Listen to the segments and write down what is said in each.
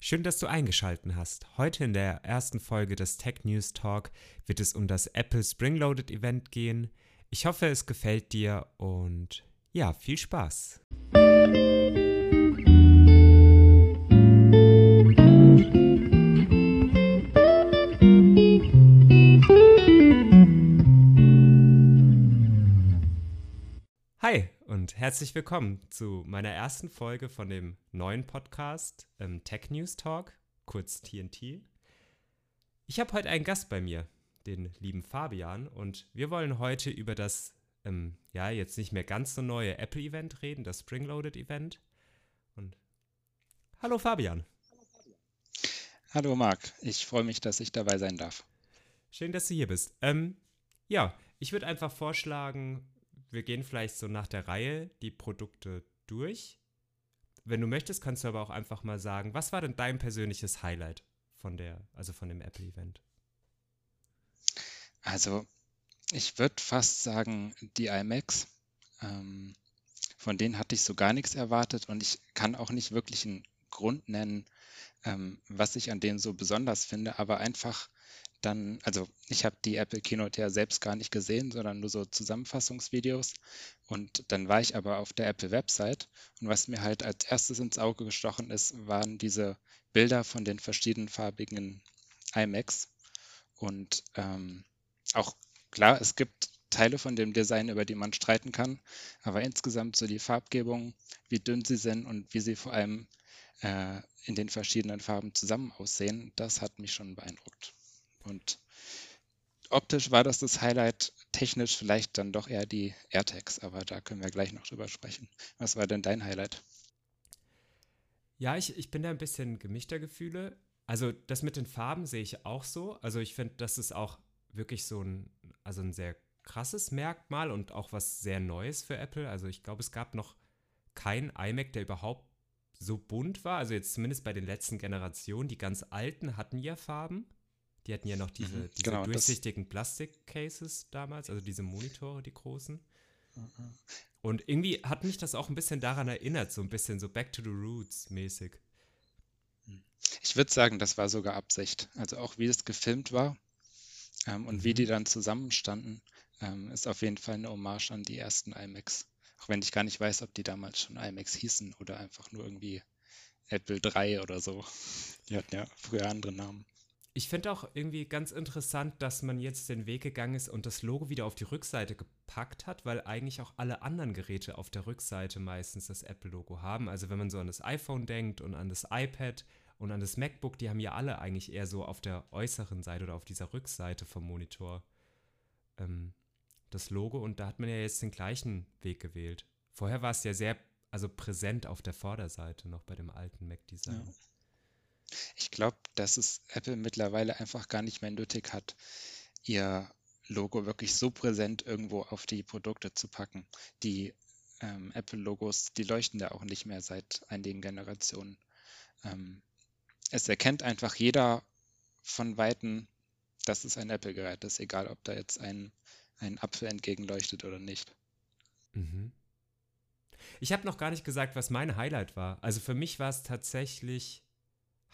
Schön, dass du eingeschaltet hast. Heute in der ersten Folge des Tech News Talk wird es um das Apple Spring Loaded Event gehen. Ich hoffe, es gefällt dir und ja, viel Spaß. Und herzlich willkommen zu meiner ersten Folge von dem neuen Podcast ähm, Tech News Talk, kurz TNT. Ich habe heute einen Gast bei mir, den lieben Fabian, und wir wollen heute über das, ähm, ja, jetzt nicht mehr ganz so neue Apple-Event reden, das Spring Loaded Event. Und hallo Fabian. Hallo Marc, ich freue mich, dass ich dabei sein darf. Schön, dass du hier bist. Ähm, ja, ich würde einfach vorschlagen, wir gehen vielleicht so nach der Reihe die Produkte durch. Wenn du möchtest, kannst du aber auch einfach mal sagen, was war denn dein persönliches Highlight von der, also von dem Apple-Event? Also, ich würde fast sagen, die iMacs. Ähm, von denen hatte ich so gar nichts erwartet und ich kann auch nicht wirklich einen Grund nennen, ähm, was ich an denen so besonders finde, aber einfach dann, also ich habe die Apple Keynote ja selbst gar nicht gesehen, sondern nur so Zusammenfassungsvideos. Und dann war ich aber auf der Apple Website und was mir halt als erstes ins Auge gestochen ist, waren diese Bilder von den verschiedenen farbigen iMacs. Und ähm, auch klar, es gibt Teile von dem Design, über die man streiten kann, aber insgesamt so die Farbgebung, wie dünn sie sind und wie sie vor allem äh, in den verschiedenen Farben zusammen aussehen, das hat mich schon beeindruckt. Und optisch war das das Highlight, technisch vielleicht dann doch eher die AirTags, aber da können wir gleich noch drüber sprechen. Was war denn dein Highlight? Ja, ich, ich bin da ein bisschen gemischter Gefühle. Also das mit den Farben sehe ich auch so. Also ich finde, das ist auch wirklich so ein, also ein sehr krasses Merkmal und auch was sehr Neues für Apple. Also ich glaube, es gab noch keinen iMac, der überhaupt so bunt war. Also jetzt zumindest bei den letzten Generationen. Die ganz alten hatten ja Farben. Die hatten ja noch diese, mhm, diese genau, durchsichtigen Plastikcases damals, also diese Monitore, die großen. Mhm. Und irgendwie hat mich das auch ein bisschen daran erinnert, so ein bisschen so Back to the Roots mäßig. Hm. Ich würde sagen, das war sogar Absicht. Also auch wie es gefilmt war ähm, und mhm. wie die dann zusammenstanden, ähm, ist auf jeden Fall eine Hommage an die ersten iMacs. Auch wenn ich gar nicht weiß, ob die damals schon iMacs hießen oder einfach nur irgendwie Apple 3 oder so. Die hatten ja früher andere Namen. Ich finde auch irgendwie ganz interessant, dass man jetzt den Weg gegangen ist und das Logo wieder auf die Rückseite gepackt hat, weil eigentlich auch alle anderen Geräte auf der Rückseite meistens das Apple-Logo haben. Also wenn man so an das iPhone denkt und an das iPad und an das MacBook, die haben ja alle eigentlich eher so auf der äußeren Seite oder auf dieser Rückseite vom Monitor ähm, das Logo und da hat man ja jetzt den gleichen Weg gewählt. Vorher war es ja sehr also präsent auf der Vorderseite noch bei dem alten Mac-Design. Ja. Ich glaube, dass es Apple mittlerweile einfach gar nicht mehr nötig hat, ihr Logo wirklich so präsent irgendwo auf die Produkte zu packen. Die ähm, Apple-Logos, die leuchten ja auch nicht mehr seit einigen Generationen. Ähm, es erkennt einfach jeder von Weitem, dass es ein Apple-Gerät ist, egal ob da jetzt ein, ein Apfel entgegenleuchtet oder nicht. Mhm. Ich habe noch gar nicht gesagt, was mein Highlight war. Also für mich war es tatsächlich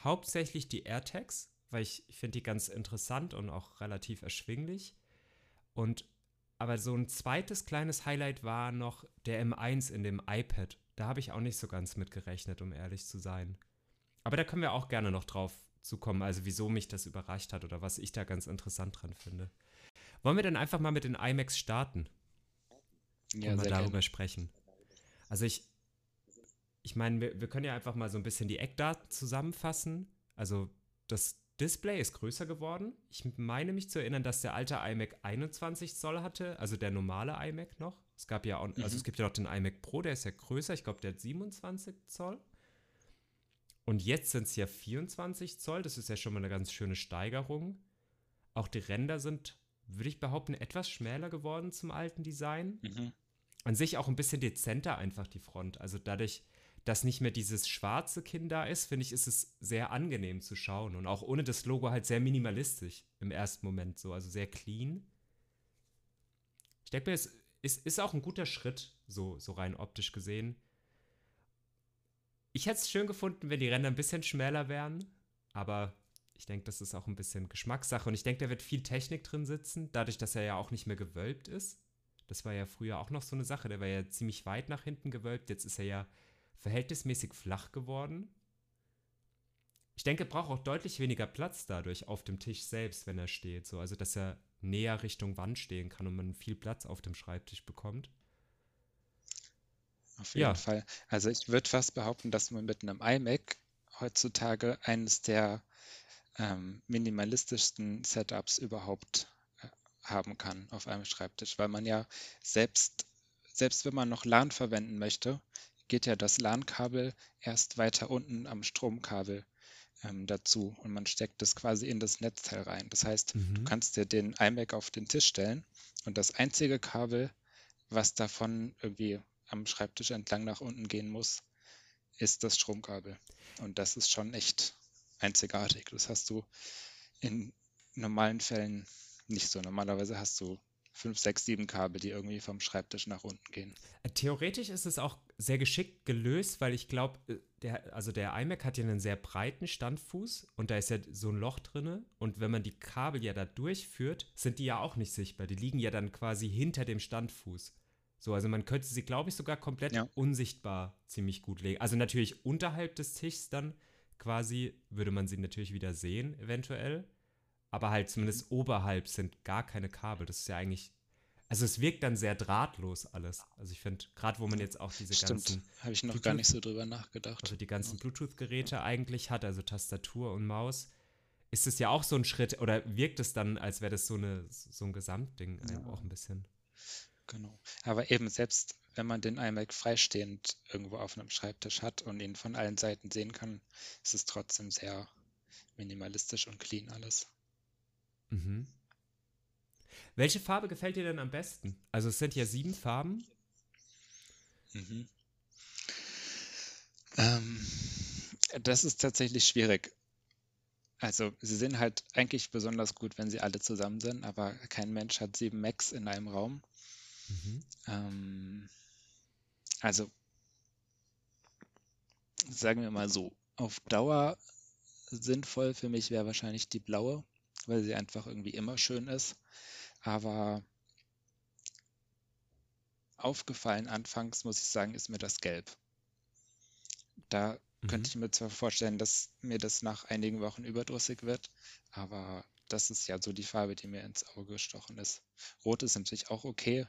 hauptsächlich die AirTags, weil ich, ich finde die ganz interessant und auch relativ erschwinglich. Und aber so ein zweites kleines Highlight war noch der M1 in dem iPad. Da habe ich auch nicht so ganz mit gerechnet, um ehrlich zu sein. Aber da können wir auch gerne noch drauf zukommen, also wieso mich das überrascht hat oder was ich da ganz interessant dran finde. Wollen wir dann einfach mal mit den iMacs starten? Ja, und mal darüber gerne. sprechen. Also ich, ich meine, wir, wir können ja einfach mal so ein bisschen die Eckdaten zusammenfassen. Also das Display ist größer geworden. Ich meine mich zu erinnern, dass der alte iMac 21 Zoll hatte, also der normale iMac noch. Es gab ja auch, also mhm. es gibt ja noch den iMac Pro, der ist ja größer. Ich glaube, der hat 27 Zoll. Und jetzt sind es ja 24 Zoll. Das ist ja schon mal eine ganz schöne Steigerung. Auch die Ränder sind, würde ich behaupten, etwas schmäler geworden zum alten Design. Mhm. An sich auch ein bisschen dezenter einfach die Front. Also dadurch, dass nicht mehr dieses schwarze Kinn da ist, finde ich, ist es sehr angenehm zu schauen. Und auch ohne das Logo halt sehr minimalistisch im ersten Moment so, also sehr clean. Ich denke mir, es ist, ist auch ein guter Schritt, so, so rein optisch gesehen. Ich hätte es schön gefunden, wenn die Ränder ein bisschen schmäler wären, aber ich denke, das ist auch ein bisschen Geschmackssache und ich denke, da wird viel Technik drin sitzen, dadurch, dass er ja auch nicht mehr gewölbt ist. Das war ja früher auch noch so eine Sache, der war ja ziemlich weit nach hinten gewölbt, jetzt ist er ja verhältnismäßig flach geworden. Ich denke, er braucht auch deutlich weniger Platz dadurch auf dem Tisch selbst, wenn er steht, so also dass er näher Richtung Wand stehen kann und man viel Platz auf dem Schreibtisch bekommt. Auf jeden ja. Fall. Also ich würde fast behaupten, dass man mit einem iMac heutzutage eines der ähm, minimalistischsten Setups überhaupt äh, haben kann auf einem Schreibtisch, weil man ja selbst, selbst wenn man noch LAN verwenden möchte, geht ja das LAN-Kabel erst weiter unten am Stromkabel ähm, dazu und man steckt das quasi in das Netzteil rein. Das heißt, mhm. du kannst dir den iMac auf den Tisch stellen und das einzige Kabel, was davon irgendwie am Schreibtisch entlang nach unten gehen muss, ist das Stromkabel. Und das ist schon echt einzigartig. Das hast du in normalen Fällen nicht so. Normalerweise hast du fünf, sechs, sieben Kabel, die irgendwie vom Schreibtisch nach unten gehen. Äh, theoretisch ist es auch sehr geschickt gelöst, weil ich glaube, äh, der, also der iMac hat ja einen sehr breiten Standfuß und da ist ja so ein Loch drin. Und wenn man die Kabel ja da durchführt, sind die ja auch nicht sichtbar. Die liegen ja dann quasi hinter dem Standfuß. So, also man könnte sie, glaube ich, sogar komplett ja. unsichtbar ziemlich gut legen. Also natürlich unterhalb des Tischs dann quasi würde man sie natürlich wieder sehen, eventuell aber halt zumindest oberhalb sind gar keine Kabel. Das ist ja eigentlich, also es wirkt dann sehr drahtlos alles. Also ich finde, gerade wo man jetzt auch diese Stimmt. ganzen. Habe ich noch gar nicht so drüber nachgedacht. Also die ganzen. Bluetooth-Geräte ja. eigentlich hat, also Tastatur und Maus, ist es ja auch so ein Schritt, oder wirkt es dann, als wäre das so, eine, so ein Gesamtding ja. auch ein bisschen. Genau. Aber eben selbst wenn man den iMac freistehend irgendwo auf einem Schreibtisch hat und ihn von allen Seiten sehen kann, ist es trotzdem sehr minimalistisch und clean alles. Mhm. Welche Farbe gefällt dir denn am besten? Also es sind ja sieben Farben. Mhm. Ähm, das ist tatsächlich schwierig. Also sie sind halt eigentlich besonders gut, wenn sie alle zusammen sind, aber kein Mensch hat sieben Macs in einem Raum. Mhm. Ähm, also sagen wir mal so, auf Dauer sinnvoll für mich wäre wahrscheinlich die blaue weil sie einfach irgendwie immer schön ist. Aber aufgefallen anfangs, muss ich sagen, ist mir das Gelb. Da mhm. könnte ich mir zwar vorstellen, dass mir das nach einigen Wochen überdrüssig wird, aber das ist ja so die Farbe, die mir ins Auge gestochen ist. Rot ist natürlich auch okay,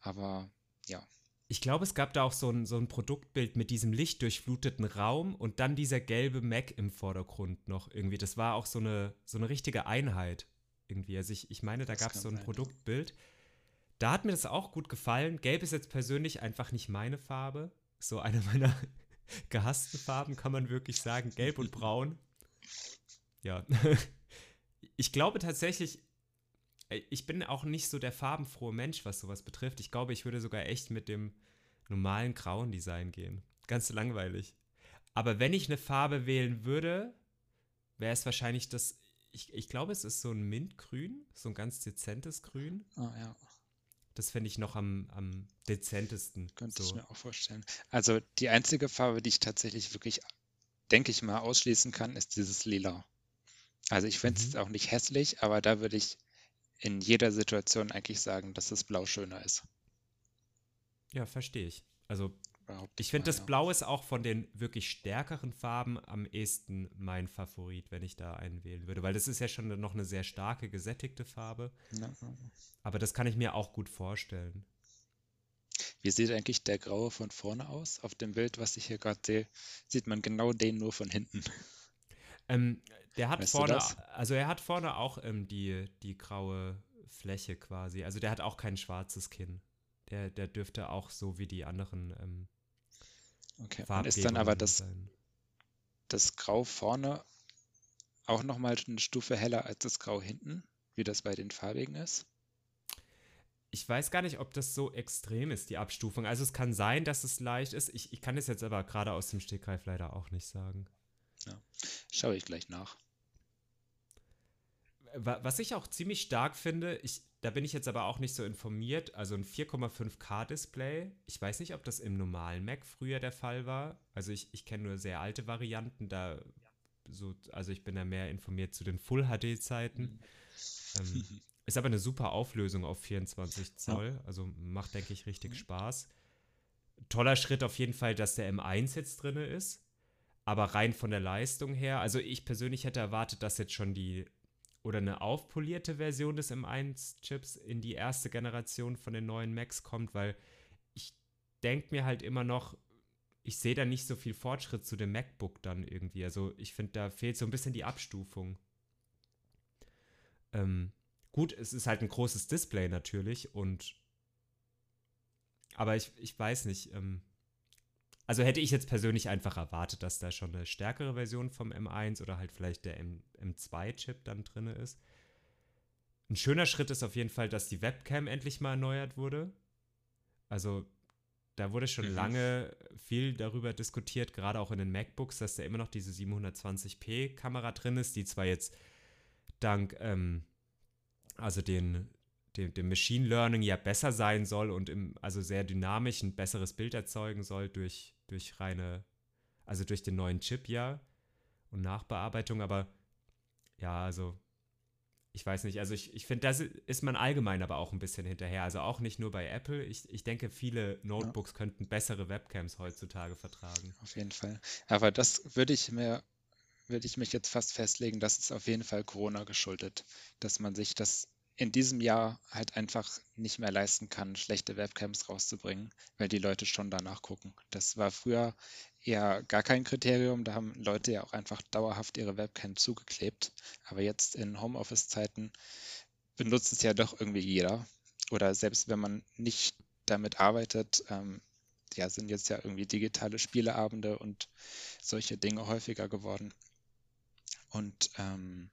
aber ja. Ich glaube, es gab da auch so ein, so ein Produktbild mit diesem lichtdurchfluteten Raum und dann dieser gelbe Mac im Vordergrund noch irgendwie. Das war auch so eine, so eine richtige Einheit irgendwie. Also ich, ich meine, da gab es so ein sein, Produktbild. Da hat mir das auch gut gefallen. Gelb ist jetzt persönlich einfach nicht meine Farbe. So eine meiner gehassten Farben, kann man wirklich sagen. Gelb und Braun. Ja. Ich glaube tatsächlich, ich bin auch nicht so der farbenfrohe Mensch, was sowas betrifft. Ich glaube, ich würde sogar echt mit dem normalen grauen Design gehen. Ganz langweilig. Aber wenn ich eine Farbe wählen würde, wäre es wahrscheinlich das. Ich, ich glaube, es ist so ein Mintgrün, so ein ganz dezentes Grün. Ah, ja. Das fände ich noch am, am dezentesten. Könnte so. ich mir auch vorstellen. Also die einzige Farbe, die ich tatsächlich wirklich, denke ich mal, ausschließen kann, ist dieses Lila. Also ich finde es mhm. auch nicht hässlich, aber da würde ich in jeder Situation eigentlich sagen, dass das Blau schöner ist. Ja, verstehe ich. Also ich finde, das Blau ist auch von den wirklich stärkeren Farben am ehesten mein Favorit, wenn ich da einen wählen würde, weil das ist ja schon noch eine sehr starke, gesättigte Farbe. Ja. Aber das kann ich mir auch gut vorstellen. Wie sieht eigentlich der Graue von vorne aus? Auf dem Bild, was ich hier gerade sehe, sieht man genau den nur von hinten. Ähm, der hat weißt vorne, also er hat vorne auch ähm, die, die graue Fläche quasi. Also der hat auch kein schwarzes Kinn. Der, der dürfte auch so wie die anderen ähm, Okay, und ist dann aber das, das Grau vorne auch nochmal eine Stufe heller als das Grau hinten, wie das bei den farbigen ist? Ich weiß gar nicht, ob das so extrem ist, die Abstufung. Also es kann sein, dass es leicht ist. Ich, ich kann es jetzt aber gerade aus dem Stegreif leider auch nicht sagen. Ja, schaue ich gleich nach. was ich auch ziemlich stark finde, ich, da bin ich jetzt aber auch nicht so informiert, also ein 4,5K-Display. Ich weiß nicht, ob das im normalen Mac früher der Fall war. Also ich, ich kenne nur sehr alte Varianten, da so, also ich bin da mehr informiert zu den Full-HD-Zeiten. Ähm, ist aber eine super Auflösung auf 24 Zoll, also macht, denke ich, richtig mhm. Spaß. Toller Schritt auf jeden Fall, dass der M1 jetzt drin ist. Aber rein von der Leistung her, also ich persönlich hätte erwartet, dass jetzt schon die oder eine aufpolierte Version des M1-Chips in die erste Generation von den neuen Macs kommt, weil ich denke mir halt immer noch, ich sehe da nicht so viel Fortschritt zu dem MacBook dann irgendwie. Also ich finde, da fehlt so ein bisschen die Abstufung. Ähm, gut, es ist halt ein großes Display natürlich und aber ich, ich weiß nicht, ähm, also hätte ich jetzt persönlich einfach erwartet, dass da schon eine stärkere Version vom M1 oder halt vielleicht der M, M2-Chip dann drin ist. Ein schöner Schritt ist auf jeden Fall, dass die Webcam endlich mal erneuert wurde. Also da wurde schon mhm. lange viel darüber diskutiert, gerade auch in den MacBooks, dass da immer noch diese 720p Kamera drin ist, die zwar jetzt dank ähm, also den dem, dem Machine Learning ja besser sein soll und im, also sehr dynamisch ein besseres Bild erzeugen soll durch, durch reine, also durch den neuen Chip ja und Nachbearbeitung, aber ja, also ich weiß nicht, also ich, ich finde, das ist man allgemein aber auch ein bisschen hinterher. Also auch nicht nur bei Apple. Ich, ich denke, viele Notebooks ja. könnten bessere Webcams heutzutage vertragen. Auf jeden Fall. Aber das würde ich mir, würde ich mich jetzt fast festlegen, das ist auf jeden Fall Corona geschuldet, dass man sich das in diesem Jahr halt einfach nicht mehr leisten kann, schlechte Webcams rauszubringen, weil die Leute schon danach gucken. Das war früher eher gar kein Kriterium. Da haben Leute ja auch einfach dauerhaft ihre Webcam zugeklebt. Aber jetzt in Homeoffice-Zeiten benutzt es ja doch irgendwie jeder. Oder selbst wenn man nicht damit arbeitet, ähm, ja, sind jetzt ja irgendwie digitale Spieleabende und solche Dinge häufiger geworden. Und ähm,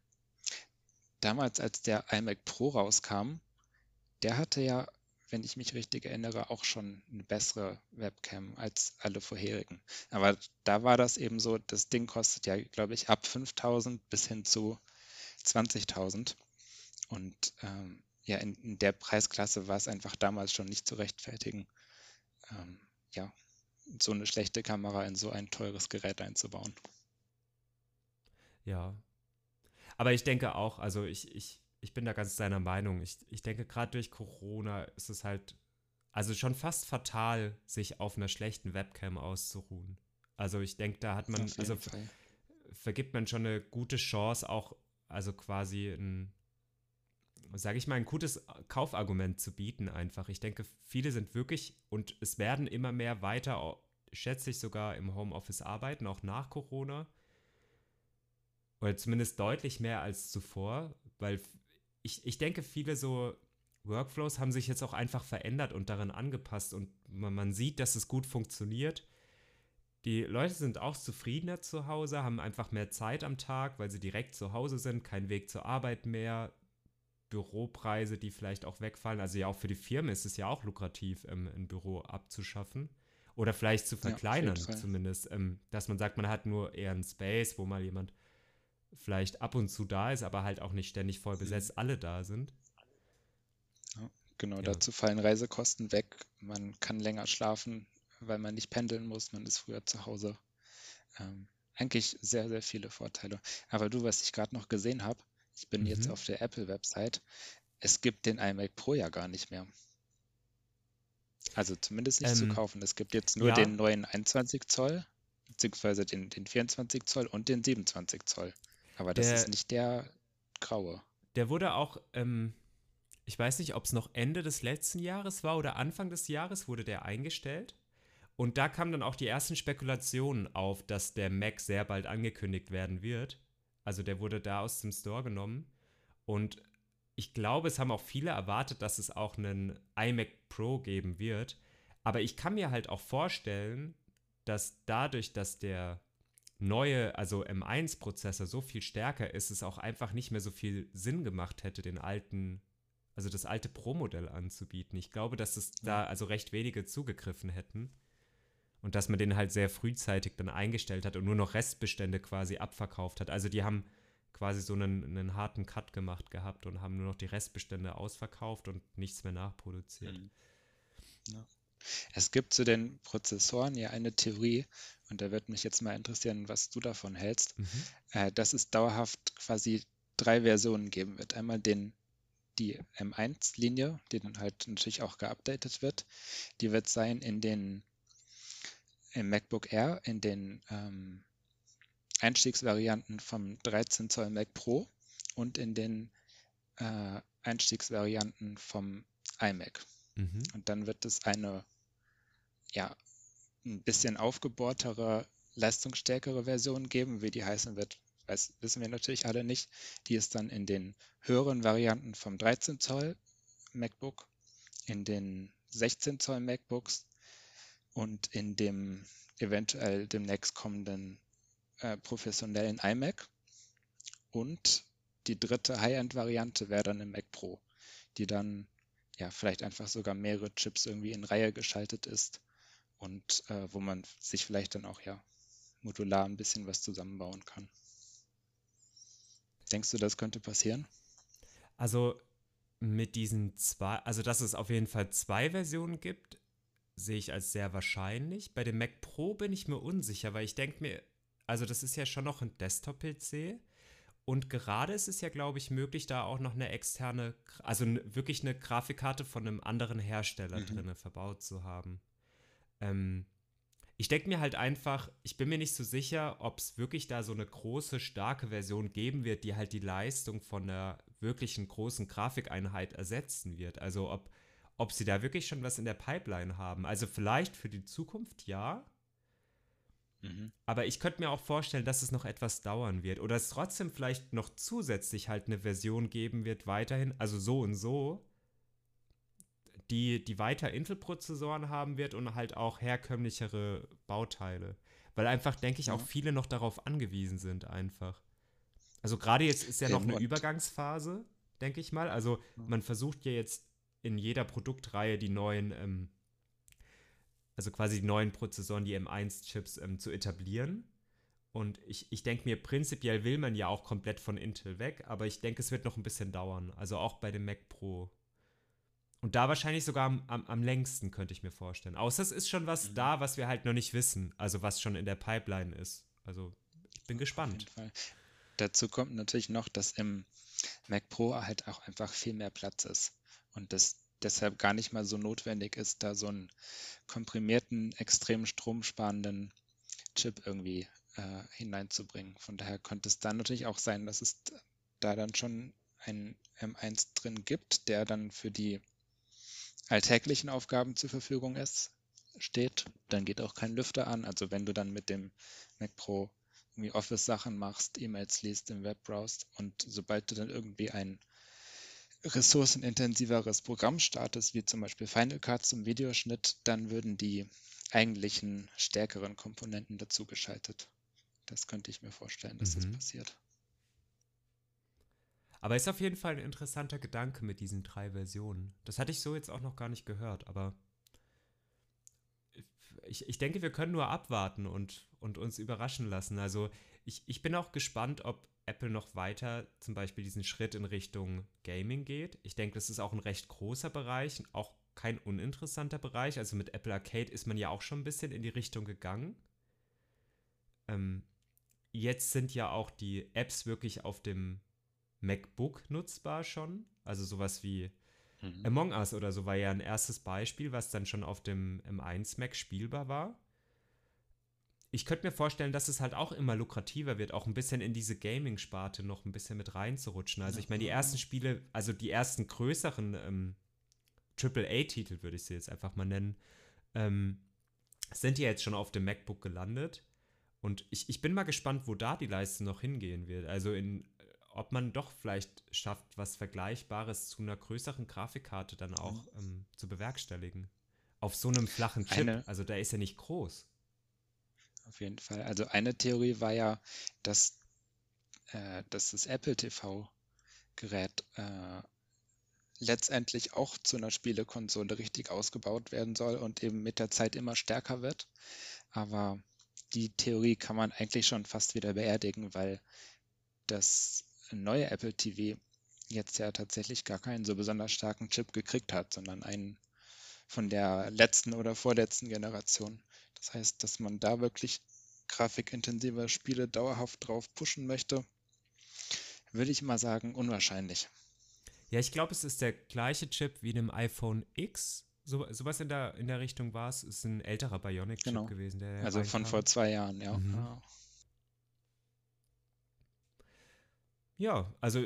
damals, als der iMac Pro rauskam, der hatte ja, wenn ich mich richtig erinnere, auch schon eine bessere Webcam als alle vorherigen. Aber da war das eben so, das Ding kostet ja, glaube ich, ab 5000 bis hin zu 20.000. Und ähm, ja, in, in, der Preisklasse war es einfach damals schon nicht zu rechtfertigen, ähm, ja, so eine schlechte Kamera in so ein teures Gerät einzubauen. Ja, aber ich denke auch, also ich, ich, ich bin da ganz deiner Meinung. Ich, ich denke, gerade durch Corona ist es halt, also schon fast fatal, sich auf einer schlechten Webcam auszuruhen. Also ich denke, da hat man, also Fall. vergibt man schon eine gute Chance, auch, also quasi ein, sage ich mal, ein gutes Kaufargument zu bieten einfach. Ich denke, viele sind wirklich und es werden immer mehr weiter, schätze ich sogar im Homeoffice arbeiten, auch nach Corona. Oder zumindest deutlich mehr als zuvor, weil ich, ich denke, viele so Workflows haben sich jetzt auch einfach verändert und daran angepasst und man, man sieht, dass es gut funktioniert. Die Leute sind auch zufriedener zu Hause, haben einfach mehr Zeit am Tag, weil sie direkt zu Hause sind, kein Weg zur Arbeit mehr, Büropreise, die vielleicht auch wegfallen. Also ja, auch für die Firmen ist es ja auch lukrativ, ähm, ein Büro abzuschaffen oder vielleicht zu verkleinern ja, zumindest, ähm, dass man sagt, man hat nur eher einen Space, wo mal jemand vielleicht ab und zu da ist, aber halt auch nicht ständig voll besetzt mhm. alle da sind. Ja, genau, ja. dazu fallen Reisekosten weg. Man kann länger schlafen, weil man nicht pendeln muss. Man ist früher zu Hause. Ähm, eigentlich sehr, sehr viele Vorteile. Aber du, was ich gerade noch gesehen habe, ich bin mhm. jetzt auf der Apple-Website, es gibt den iMac Pro ja gar nicht mehr. Also zumindest nicht ähm, zu kaufen. Es gibt jetzt nur ja. den neuen 21 Zoll, beziehungsweise den, den 24 Zoll und den 27 Zoll. Aber das der, ist nicht der graue. Der wurde auch, ähm, ich weiß nicht, ob es noch Ende des letzten Jahres war oder Anfang des Jahres wurde der eingestellt. Und da kamen dann auch die ersten Spekulationen auf, dass der Mac sehr bald angekündigt werden wird. Also der wurde da aus dem Store genommen. Und ich glaube, es haben auch viele erwartet, dass es auch einen iMac Pro geben wird. Aber ich kann mir halt auch vorstellen, dass dadurch, dass der neue, also M1-Prozessor so viel stärker ist, es auch einfach nicht mehr so viel Sinn gemacht hätte, den alten, also das alte Pro-Modell anzubieten. Ich glaube, dass es da also recht wenige zugegriffen hätten und dass man den halt sehr frühzeitig dann eingestellt hat und nur noch Restbestände quasi abverkauft hat. Also die haben quasi so einen, einen harten Cut gemacht gehabt und haben nur noch die Restbestände ausverkauft und nichts mehr nachproduziert. Mhm. Ja. Es gibt zu den Prozessoren ja eine Theorie, und da würde mich jetzt mal interessieren, was du davon hältst, mhm. äh, dass es dauerhaft quasi drei Versionen geben wird. Einmal den, die M1-Linie, die dann halt natürlich auch geupdatet wird. Die wird sein in den im MacBook Air, in den ähm, Einstiegsvarianten vom 13 Zoll Mac Pro und in den äh, Einstiegsvarianten vom iMac. Mhm. Und dann wird es eine ja, ein bisschen aufgebohrtere, leistungsstärkere Version geben. Wie die heißen wird, weiß, wissen wir natürlich alle nicht. Die ist dann in den höheren Varianten vom 13 Zoll MacBook, in den 16 Zoll MacBooks und in dem eventuell demnächst kommenden äh, professionellen iMac. Und die dritte High-End-Variante wäre dann im Mac Pro, die dann ja vielleicht einfach sogar mehrere Chips irgendwie in Reihe geschaltet ist und äh, wo man sich vielleicht dann auch ja modular ein bisschen was zusammenbauen kann. Denkst du, das könnte passieren? Also mit diesen zwei, also dass es auf jeden Fall zwei Versionen gibt, sehe ich als sehr wahrscheinlich. Bei dem Mac Pro bin ich mir unsicher, weil ich denke mir, also das ist ja schon noch ein Desktop-PC. Und gerade ist es ja, glaube ich, möglich, da auch noch eine externe, also wirklich eine Grafikkarte von einem anderen Hersteller mhm. drin verbaut zu haben. Ähm, ich denke mir halt einfach, ich bin mir nicht so sicher, ob es wirklich da so eine große, starke Version geben wird, die halt die Leistung von einer wirklichen großen Grafikeinheit ersetzen wird. Also ob, ob sie da wirklich schon was in der Pipeline haben. Also vielleicht für die Zukunft ja. Mhm. Aber ich könnte mir auch vorstellen, dass es noch etwas dauern wird. Oder es trotzdem vielleicht noch zusätzlich halt eine Version geben wird, weiterhin, also so und so, die, die weiter Intel-Prozessoren haben wird und halt auch herkömmlichere Bauteile. Weil einfach, denke ich, auch viele noch darauf angewiesen sind, einfach. Also gerade jetzt ist ja noch eine Übergangsphase, denke ich mal. Also man versucht ja jetzt in jeder Produktreihe die neuen, ähm, also quasi die neuen Prozessoren, die M1-Chips ähm, zu etablieren. Und ich, ich denke mir, prinzipiell will man ja auch komplett von Intel weg, aber ich denke, es wird noch ein bisschen dauern. Also auch bei dem Mac Pro. Und da wahrscheinlich sogar am, am, am, längsten, könnte ich mir vorstellen. Außer es ist schon was mhm. da, was wir halt noch nicht wissen. Also was schon in der Pipeline ist. Also ich bin gespannt. Dazu kommt natürlich noch, dass im Mac Pro halt auch einfach viel mehr Platz ist. Und das deshalb gar nicht mal so notwendig ist, da so einen komprimierten, extrem stromsparenden Chip irgendwie äh, hineinzubringen. Von daher könnte es dann natürlich auch sein, dass es da dann schon ein M1 drin gibt, der dann für die alltäglichen Aufgaben zur Verfügung ist, steht, dann geht auch kein Lüfter an. Also wenn du dann mit dem Mac Pro irgendwie Office-Sachen machst, E-Mails liest, im Web browst und sobald du dann irgendwie ein ressourcenintensiveres Programm startest, wie zum Beispiel Final Cut zum Videoschnitt, dann würden die eigentlichen stärkeren Komponenten dazu geschaltet. Das könnte ich mir vorstellen, dass mhm. das passiert. Aber ist auf jeden Fall ein interessanter Gedanke mit diesen drei Versionen. Das hatte ich so jetzt auch noch gar nicht gehört, aber ich, ich denke, wir können nur abwarten und, und uns überraschen lassen. Also ich, ich bin auch gespannt, ob Apple noch weiter zum Beispiel diesen Schritt in Richtung Gaming geht. Ich denke, das ist auch ein recht großer Bereich, auch kein uninteressanter Bereich. Also mit Apple Arcade ist man ja auch schon ein bisschen in die Richtung gegangen. Ähm, jetzt sind ja auch die Apps wirklich auf dem MacBook nutzbar schon. Also sowas wie mhm. Among Us oder so war ja ein erstes Beispiel, was dann schon auf dem M1 Mac spielbar war. Ich könnte mir vorstellen, dass es halt auch immer lukrativer wird, auch ein bisschen in diese Gaming-Sparte noch ein bisschen mit reinzurutschen. Also ich meine, die ersten Spiele, also die ersten größeren ähm, AAA-Titel, würde ich sie jetzt einfach mal nennen, ähm, sind ja jetzt schon auf dem MacBook gelandet. Und ich, ich bin mal gespannt, wo da die Leiste noch hingehen wird. Also in ob man doch vielleicht schafft, was Vergleichbares zu einer größeren Grafikkarte dann auch mhm. ähm, zu bewerkstelligen. Auf so einem flachen Chip. Eine, also der ist ja nicht groß. Auf jeden Fall. Also eine Theorie war ja, dass, äh, dass das Apple TV-Gerät äh, letztendlich auch zu einer Spielekonsole richtig ausgebaut werden soll und eben mit der Zeit immer stärker wird. Aber die Theorie kann man eigentlich schon fast wieder beerdigen, weil das neue Apple TV jetzt ja tatsächlich gar keinen so besonders starken Chip gekriegt hat, sondern einen von der letzten oder vorletzten Generation. Das heißt, dass man da wirklich grafikintensive Spiele dauerhaft drauf pushen möchte, würde ich mal sagen, unwahrscheinlich. Ja, ich glaube, es ist der gleiche Chip wie in dem iPhone X. So, sowas in der, in der Richtung war es. Ist ein älterer Bionic-Chip genau. gewesen. also von vor zwei Jahren, ja. Mhm. ja. Ja, also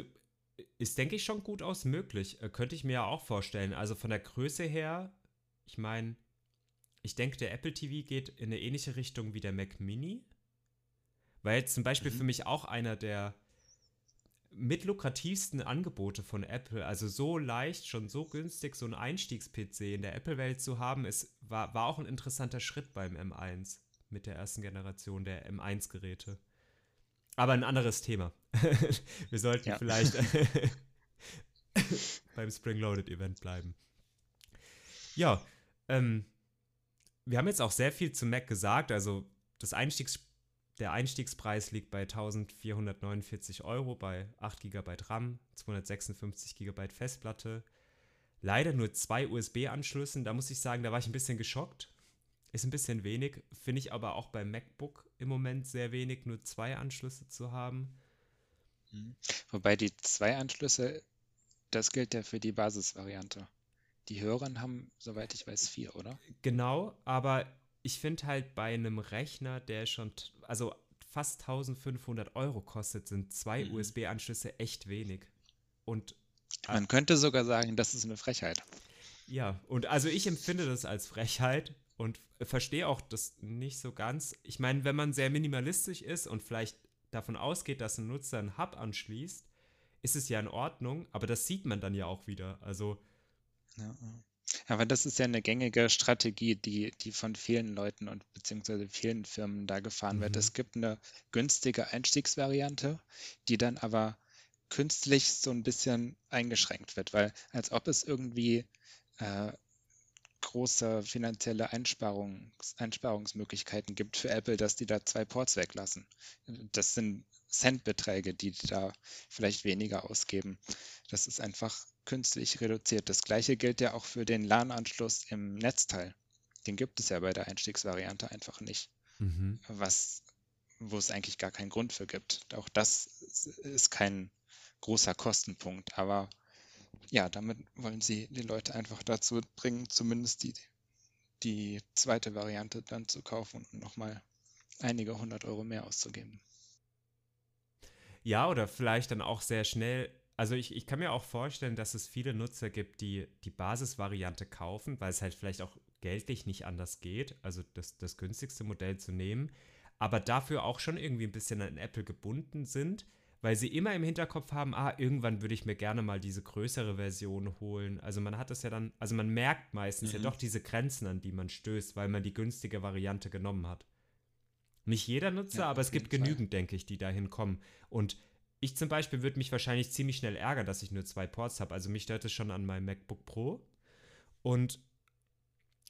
ist, denke ich, schon gut aus möglich. Äh, könnte ich mir ja auch vorstellen. Also von der Größe her, ich meine, ich denke, der Apple TV geht in eine ähnliche Richtung wie der Mac Mini. Weil jetzt zum Beispiel mhm. für mich auch einer der mit lukrativsten Angebote von Apple, also so leicht, schon so günstig, so ein Einstiegs-PC in der Apple-Welt zu haben, ist, war, war auch ein interessanter Schritt beim M1 mit der ersten Generation der M1-Geräte. Aber ein anderes Thema. Wir sollten ja. vielleicht beim Spring Loaded Event bleiben. Ja, ähm, wir haben jetzt auch sehr viel zu Mac gesagt. Also das Einstiegs der Einstiegspreis liegt bei 1449 Euro bei 8 GB RAM, 256 GB Festplatte. Leider nur zwei USB-Anschlüssen. Da muss ich sagen, da war ich ein bisschen geschockt. Ist ein bisschen wenig. Finde ich aber auch beim MacBook im Moment sehr wenig, nur zwei Anschlüsse zu haben. Mhm. Wobei die zwei Anschlüsse, das gilt ja für die Basisvariante. Die höheren haben, soweit ich weiß, vier, oder? Genau, aber ich finde halt bei einem Rechner, der schon, also fast 1500 Euro kostet, sind zwei mhm. USB-Anschlüsse echt wenig. Und man könnte sogar sagen, das ist eine Frechheit. Ja, und also ich empfinde das als Frechheit und verstehe auch das nicht so ganz. Ich meine, wenn man sehr minimalistisch ist und vielleicht davon ausgeht, dass ein Nutzer einen Hub anschließt, ist es ja in Ordnung, aber das sieht man dann ja auch wieder. Also. Ja, aber das ist ja eine gängige Strategie, die, die von vielen Leuten und beziehungsweise vielen Firmen da gefahren mhm. wird. Es gibt eine günstige Einstiegsvariante, die dann aber künstlich so ein bisschen eingeschränkt wird, weil als ob es irgendwie äh, große finanzielle Einsparungs Einsparungsmöglichkeiten gibt für Apple, dass die da zwei Ports weglassen. Das sind Centbeträge, die da vielleicht weniger ausgeben. Das ist einfach künstlich reduziert. Das gleiche gilt ja auch für den LAN-Anschluss im Netzteil. Den gibt es ja bei der Einstiegsvariante einfach nicht. Mhm. Was, wo es eigentlich gar keinen Grund für gibt. Auch das ist kein großer Kostenpunkt, aber ja, damit wollen sie die Leute einfach dazu bringen, zumindest die, die zweite Variante dann zu kaufen und nochmal einige hundert Euro mehr auszugeben. Ja, oder vielleicht dann auch sehr schnell. Also ich, ich kann mir auch vorstellen, dass es viele Nutzer gibt, die die Basisvariante kaufen, weil es halt vielleicht auch geldlich nicht anders geht, also das, das günstigste Modell zu nehmen, aber dafür auch schon irgendwie ein bisschen an Apple gebunden sind weil sie immer im Hinterkopf haben, ah, irgendwann würde ich mir gerne mal diese größere Version holen. Also man hat das ja dann, also man merkt meistens mhm. ja doch diese Grenzen, an die man stößt, weil man die günstige Variante genommen hat. Nicht jeder Nutzer, ja, aber es gibt genügend, denke ich, die dahin kommen. Und ich zum Beispiel würde mich wahrscheinlich ziemlich schnell ärgern, dass ich nur zwei Ports habe. Also mich stört es schon an meinem MacBook Pro. Und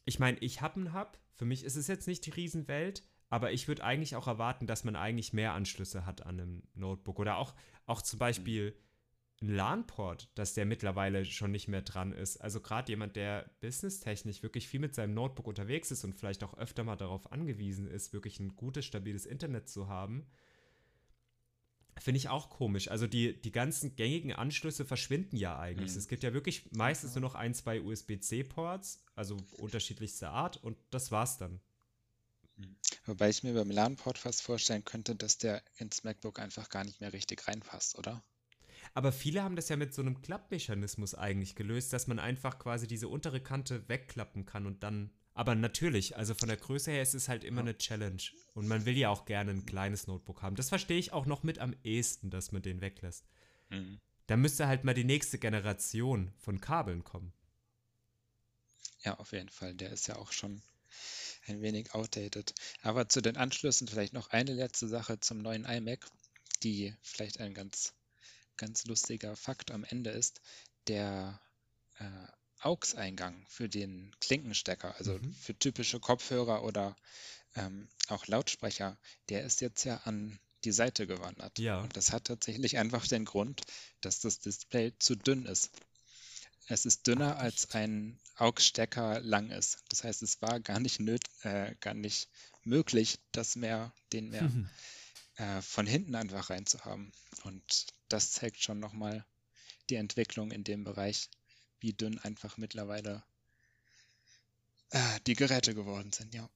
ich meine, ich habe einen Hub. Für mich ist es jetzt nicht die Riesenwelt, aber ich würde eigentlich auch erwarten, dass man eigentlich mehr Anschlüsse hat an einem Notebook. Oder auch, auch zum Beispiel ein LAN-Port, dass der mittlerweile schon nicht mehr dran ist. Also gerade jemand, der businesstechnisch wirklich viel mit seinem Notebook unterwegs ist und vielleicht auch öfter mal darauf angewiesen ist, wirklich ein gutes, stabiles Internet zu haben, finde ich auch komisch. Also die, die ganzen gängigen Anschlüsse verschwinden ja eigentlich. Mhm. Es gibt ja wirklich meistens nur noch ein, zwei USB-C-Ports, also unterschiedlichster Art und das war's dann. Wobei ich mir beim LAN-Port fast vorstellen könnte, dass der ins MacBook einfach gar nicht mehr richtig reinpasst, oder? Aber viele haben das ja mit so einem Klappmechanismus eigentlich gelöst, dass man einfach quasi diese untere Kante wegklappen kann und dann. Aber natürlich, also von der Größe her ist es halt immer ja. eine Challenge. Und man will ja auch gerne ein kleines Notebook haben. Das verstehe ich auch noch mit am ehesten, dass man den weglässt. Mhm. Da müsste halt mal die nächste Generation von Kabeln kommen. Ja, auf jeden Fall. Der ist ja auch schon ein wenig outdated. Aber zu den Anschlüssen vielleicht noch eine letzte Sache zum neuen iMac, die vielleicht ein ganz, ganz lustiger Fakt am Ende ist. Der äh, AUX-Eingang für den Klinkenstecker, also mhm. für typische Kopfhörer oder ähm, auch Lautsprecher, der ist jetzt ja an die Seite gewandert. Ja. Und das hat tatsächlich einfach den Grund, dass das Display zu dünn ist. Es ist dünner Ach, als ein AUX-Stecker lang ist. Das heißt, es war gar nicht, nöt äh, gar nicht möglich, das mehr, den mehr äh, von hinten einfach reinzuhaben. Und das zeigt schon nochmal die Entwicklung in dem Bereich, wie dünn einfach mittlerweile äh, die Geräte geworden sind, ja.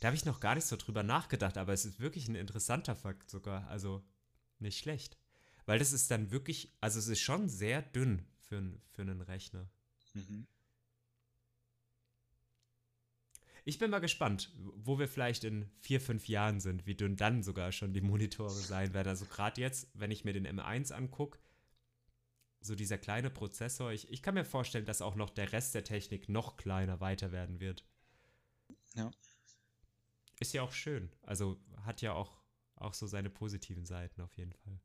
Da habe ich noch gar nicht so drüber nachgedacht, aber es ist wirklich ein interessanter Fakt sogar. Also nicht schlecht. Weil das ist dann wirklich, also es ist schon sehr dünn für, für einen Rechner. Mhm. Ich bin mal gespannt, wo wir vielleicht in vier, fünf Jahren sind, wie dünn dann sogar schon die Monitore sein werden. Also gerade jetzt, wenn ich mir den M1 angucke, so dieser kleine Prozessor, ich, ich kann mir vorstellen, dass auch noch der Rest der Technik noch kleiner weiter werden wird. Ja. Ist ja auch schön. Also hat ja auch, auch so seine positiven Seiten auf jeden Fall.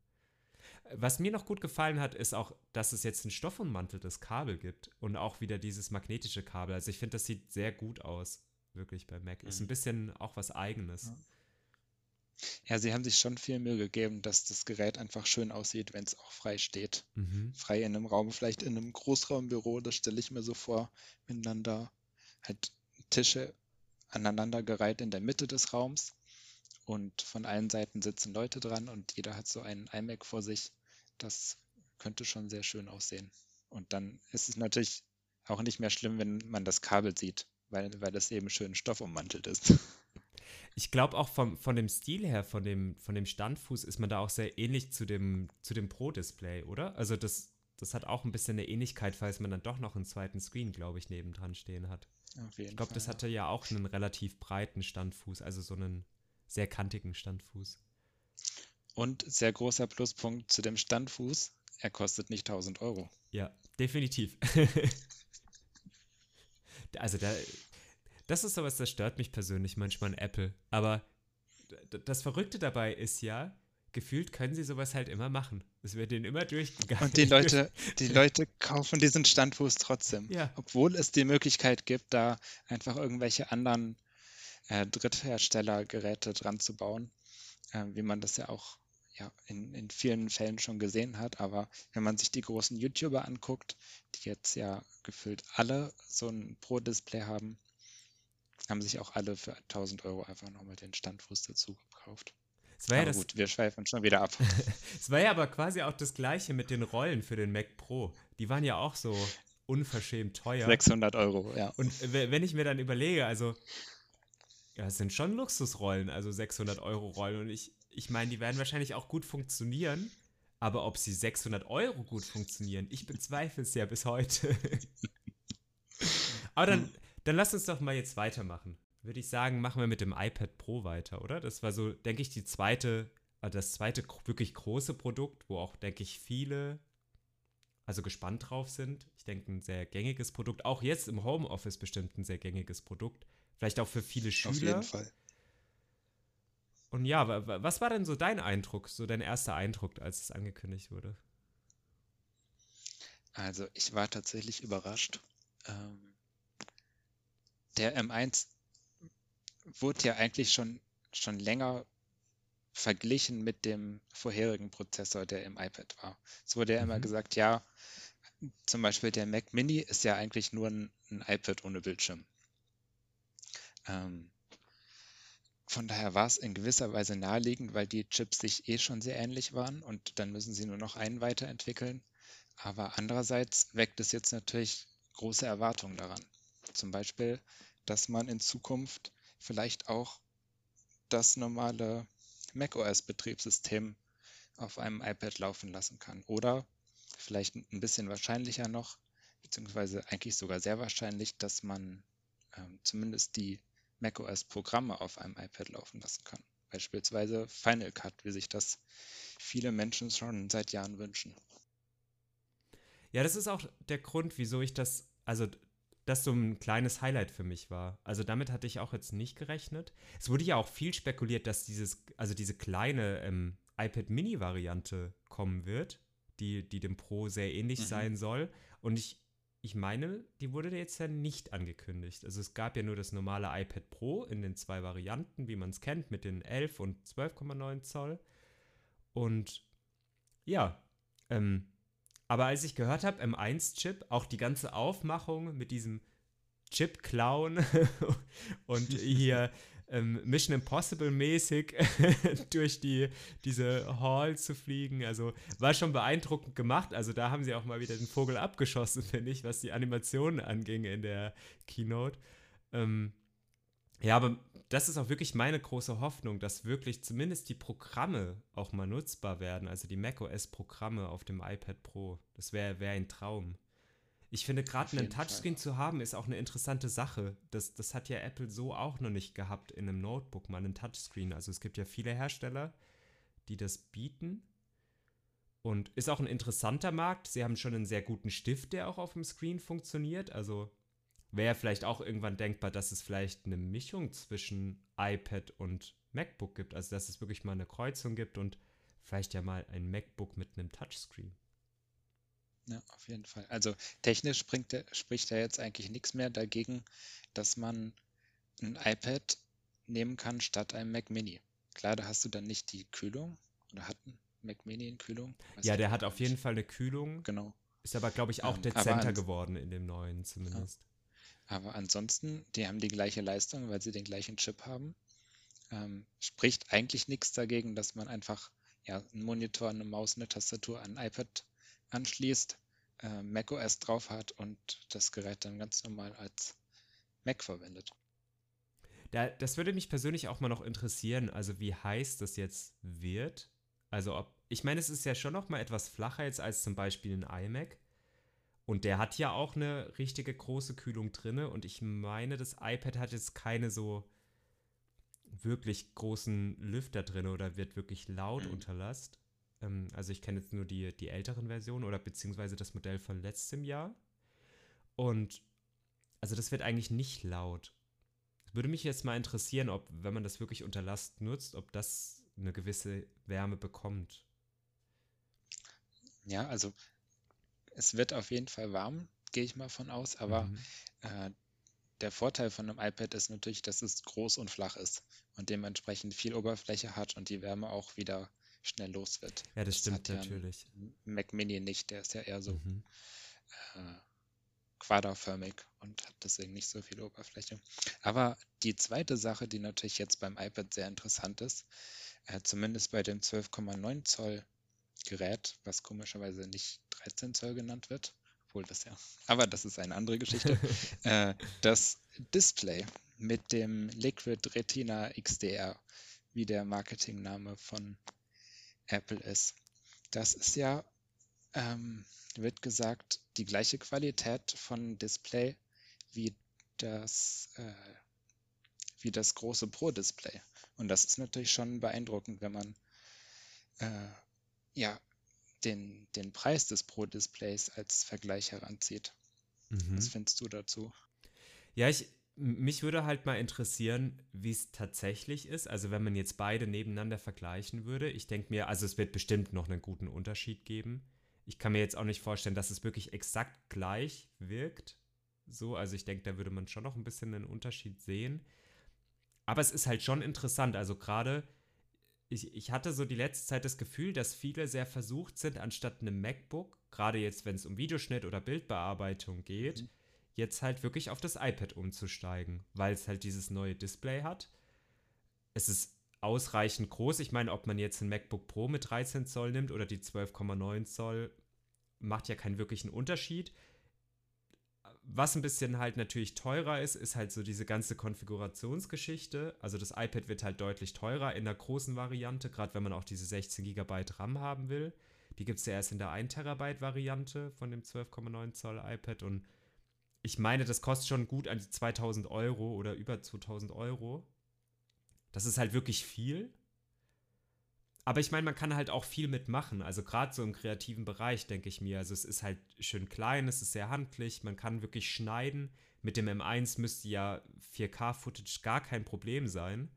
Was mir noch gut gefallen hat, ist auch, dass es jetzt ein stoffummanteltes Kabel gibt und auch wieder dieses magnetische Kabel. Also ich finde, das sieht sehr gut aus, wirklich bei Mac. Ist ein Mhm. bisschen auch was Eigenes. Ja. Ja, sie haben sich schon viel Mühe gegeben, dass das Gerät einfach schön aussieht, wenn es auch frei steht. Mhm. Frei in einem Raum, vielleicht in einem Großraumbüro, das stelle ich mir so vor, da halt Tische aneinandergereiht in der Mitte des Raums und von allen Seiten sitzen Leute dran und jeder hat so einen iMac vor sich. Das könnte schon sehr schön aussehen. Und dann ist es natürlich auch nicht mehr schlimm, wenn man das Kabel sieht, weil, weil es eben schön stoffummantelt ist. Ich glaube auch vom, von dem Stil her, von dem, von dem Standfuß, ist man da auch sehr ähnlich zu dem, zu dem Pro-Display, oder? Also das, das hat auch ein bisschen eine Ähnlichkeit, falls man dann doch noch einen zweiten Screen, glaube ich, nebendran stehen hat. Auf jeden Ich glaube, das hatte ja auch einen relativ breiten Standfuß, also so einen sehr kantigen Standfuß. Und sehr großer Pluspunkt zu dem Standfuß, er kostet nicht 1000 Euro. Ja, definitiv. also da, das ist sowas, das stört mich persönlich manchmal an Apple. Aber das Verrückte dabei ist ja, gefühlt können sie sowas halt immer machen. Es wird ihnen immer durchgegangen. Und die Leute, die Leute kaufen diesen Standfuß trotzdem. Ja. Obwohl es die Möglichkeit gibt, da einfach irgendwelche anderen äh, Drittherstellergeräte dran zu bauen, äh, wie man das ja auch ja, in, in vielen Fällen schon gesehen hat. Aber wenn man sich die großen YouTuber anguckt, die jetzt ja gefühlt alle so ein Pro-Display haben, haben sich auch alle für 1000 Euro einfach nochmal den Standfuß dazu gekauft. Es war, ja das, gut, wir schweifen schon wieder ab. es war ja aber quasi auch das gleiche mit den Rollen für den Mac Pro. Die waren ja auch so unverschämt teuer. 600 Euro, ja. Und we- wenn ich mir dann überlege, also, ja, es sind schon Luxusrollen, also 600 Euro Rollen. Und ich, ich meine, die werden wahrscheinlich auch gut funktionieren. Aber ob sie 600 Euro gut funktionieren, ich bezweifle es ja bis heute. aber dann, dann lass uns doch mal jetzt weitermachen. Würde ich sagen, machen wir mit dem iPad Pro weiter, oder? Das war so, denke ich, die zweite, äh, das zweite wirklich große Produkt, wo auch, denke ich, viele also gespannt drauf sind. Ich denke, ein sehr gängiges Produkt. Auch jetzt im Homeoffice bestimmt ein sehr gängiges Produkt. Vielleicht auch für viele Auf Schüler. jeden Fall. Und ja, wa- wa- was war denn so dein Eindruck, so dein erster Eindruck, als es angekündigt wurde? Also ich war tatsächlich überrascht. Ähm, der M1 wurde ja eigentlich schon, schon länger verglichen mit dem vorherigen Prozessor, der im iPad war. Es wurde ja immer Mhm. gesagt, ja, zum Beispiel der Mac Mini ist ja eigentlich nur ein, ein iPad ohne Bildschirm. Ähm, von daher war es in gewisser Weise naheliegend, weil die Chips sich eh schon sehr ähnlich waren und dann müssen sie nur noch einen weiterentwickeln. Aber andererseits weckt es jetzt natürlich große Erwartungen daran. Zum Beispiel, dass man in Zukunft vielleicht auch das normale macOS-Betriebssystem auf einem iPad laufen lassen kann. Oder vielleicht ein bisschen wahrscheinlicher noch, beziehungsweise eigentlich sogar sehr wahrscheinlich, dass man ähm, zumindest die macOS-Programme auf einem iPad laufen lassen kann. Beispielsweise Final Cut, wie sich das viele Menschen schon seit Jahren wünschen. Ja, das ist auch der Grund, wieso ich das, also das so ein kleines Highlight für mich war. Also damit hatte ich auch jetzt nicht gerechnet. Es wurde ja auch viel spekuliert, dass dieses, also diese kleine ähm, iPad Mini-Variante kommen wird, die, die dem Pro sehr ähnlich Mhm. sein soll. Und ich, ich meine, die wurde jetzt ja nicht angekündigt. Also es gab ja nur das normale iPad Pro in den zwei Varianten, wie man es kennt, mit den 11 und 12,9 Zoll. Und ja, ähm, aber als ich gehört habe, M1-Chip, auch die ganze Aufmachung mit diesem Chip-Clown und hier ähm, Mission Impossible mäßig durch die, diese Hall zu fliegen. Also war schon beeindruckend gemacht. Also da haben sie auch mal wieder den Vogel abgeschossen, finde ich, was die Animationen anging in der Keynote. Ähm, ja, aber das ist auch wirklich meine große Hoffnung, dass wirklich zumindest die Programme auch mal nutzbar werden. Also die macOS-Programme auf dem iPad Pro. Das wäre wär ein Traum. Ich finde, gerade einen Touchscreen Fall. zu haben, ist auch eine interessante Sache. Das, das hat ja Apple so auch noch nicht gehabt in einem Notebook, mal einen Touchscreen. Also es gibt ja viele Hersteller, die das bieten. Und ist auch ein interessanter Markt. Sie haben schon einen sehr guten Stift, der auch auf dem Screen funktioniert. Also wäre vielleicht auch irgendwann denkbar, dass es vielleicht eine Mischung zwischen iPad und MacBook gibt. Also dass es wirklich mal eine Kreuzung gibt und vielleicht ja mal ein MacBook mit einem Touchscreen. Ja, auf jeden Fall. Also technisch springt der, spricht da jetzt eigentlich nichts mehr dagegen, dass man ein iPad nehmen kann statt einem Mac Mini. Klar, da hast du dann nicht die Kühlung oder hat ein Mac Mini in Kühlung? Weiß ja, der hat auf jeden Fall eine Kühlung. Genau. Ist aber, glaube ich, auch ähm, dezenter geworden in dem neuen zumindest. Ja. Aber ansonsten, die haben die gleiche Leistung, weil sie den gleichen Chip haben. Ähm, spricht eigentlich nichts dagegen, dass man einfach ja, einen Monitor, eine Maus, eine Tastatur an ein iPad anschließt, äh, macOS drauf hat und das Gerät dann ganz normal als Mac verwendet. Da, das würde mich persönlich auch mal noch interessieren, also wie heiß das jetzt wird. Also ob, ich meine, es ist ja schon noch mal etwas flacher jetzt als zum Beispiel ein iMac. Und der hat ja auch eine richtige große Kühlung drinne. Und ich meine, das iPad hat jetzt keine so wirklich großen Lüfter drin oder wird wirklich laut mhm. unter Last. Ähm, also ich kenne jetzt nur die, die älteren Versionen oder beziehungsweise das Modell von letztem Jahr. Und also das wird eigentlich nicht laut. Würde mich jetzt mal interessieren, ob, wenn man das wirklich unter Last nutzt, ob das eine gewisse Wärme bekommt. Ja, also es wird auf jeden Fall warm, gehe ich mal von aus, aber mhm. äh, der Vorteil von einem iPad ist natürlich, dass es groß und flach ist und dementsprechend viel Oberfläche hat und die Wärme auch wieder schnell los wird. Ja, das, das stimmt natürlich. Mac Mini nicht, der ist ja eher so mhm. äh, quaderförmig und hat deswegen nicht so viel Oberfläche. Aber die zweite Sache, die natürlich jetzt beim iPad sehr interessant ist, äh, zumindest bei dem 12,9 Zoll Gerät, was komischerweise nicht 13 Zoll genannt wird, obwohl das ja, aber das ist eine andere Geschichte, äh, das Display mit dem Liquid Retina XDR, wie der Marketingname von Apple ist. Das ist ja, ähm, wird gesagt, die gleiche Qualität von Display wie das, äh, wie das große Pro-Display. Und das ist natürlich schon beeindruckend, wenn man äh, ja, den, den Preis des Pro-Displays als Vergleich heranzieht. Mhm. Was findest du dazu? Ja, ich, mich würde halt mal interessieren, wie es tatsächlich ist. Also wenn man jetzt beide nebeneinander vergleichen würde. Ich denke mir, also es wird bestimmt noch einen guten Unterschied geben. Ich kann mir jetzt auch nicht vorstellen, dass es wirklich exakt gleich wirkt. So, also ich denke, da würde man schon noch ein bisschen einen Unterschied sehen. Aber es ist halt schon interessant. Also gerade, ich, ich hatte so die letzte Zeit das Gefühl, dass viele sehr versucht sind, anstatt einem MacBook, gerade jetzt, wenn es um Videoschnitt oder Bildbearbeitung geht, mhm jetzt halt wirklich auf das iPad umzusteigen, weil es halt dieses neue Display hat. Es ist ausreichend groß. Ich meine, ob man jetzt ein MacBook Pro mit 13 Zoll nimmt oder die 12,9 Zoll, macht ja keinen wirklichen Unterschied. Was ein bisschen halt natürlich teurer ist, ist halt so diese ganze Konfigurationsgeschichte. Also das iPad wird halt deutlich teurer in der großen Variante, gerade wenn man auch diese 16 GB RAM haben will. Die gibt es ja erst in der 1 Terabyte Variante von dem 12,9 Zoll iPad und ich meine, das kostet schon gut an die 2000 Euro oder über 2000 Euro. Das ist halt wirklich viel. Aber ich meine, man kann halt auch viel mitmachen. Also gerade so im kreativen Bereich, denke ich mir. Also es ist halt schön klein, es ist sehr handlich, man kann wirklich schneiden. Mit dem M1 müsste ja 4K-Footage gar kein Problem sein.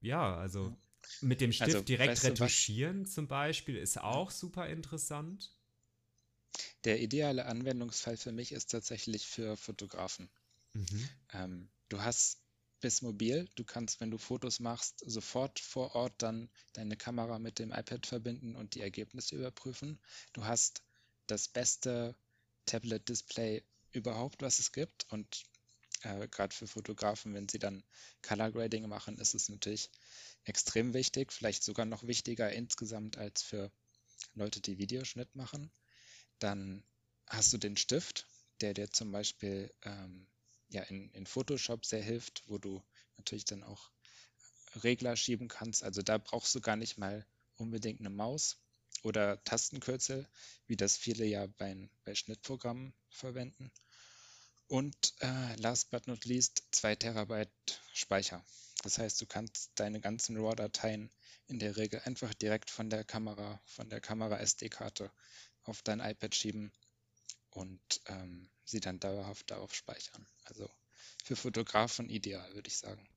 Ja, also mit dem Stift also, direkt weißt du, retuschieren zum Beispiel ist auch super interessant. Der ideale Anwendungsfall für mich ist tatsächlich für Fotografen. Mhm. Ähm, du hast bis mobil, du kannst, wenn du Fotos machst, sofort vor Ort dann deine Kamera mit dem iPad verbinden und die Ergebnisse überprüfen. Du hast das beste Tablet-Display überhaupt, was es gibt. Und äh, gerade für Fotografen, wenn sie dann Color Grading machen, ist es natürlich extrem wichtig, vielleicht sogar noch wichtiger insgesamt als für Leute, die Videoschnitt machen. Dann hast du den Stift, der dir zum Beispiel ähm, ja, in, in Photoshop sehr hilft, wo du natürlich dann auch Regler schieben kannst. Also da brauchst du gar nicht mal unbedingt eine Maus oder Tastenkürzel, wie das viele ja bei, bei Schnittprogrammen verwenden. Und äh, last but not least 2 Terabyte Speicher. Das heißt, du kannst deine ganzen RAW-Dateien in der Regel einfach direkt von der Kamera, von der Kamera SD-Karte auf dein iPad schieben und ähm, sie dann dauerhaft darauf speichern. Also für Fotografen ideal, würde ich sagen.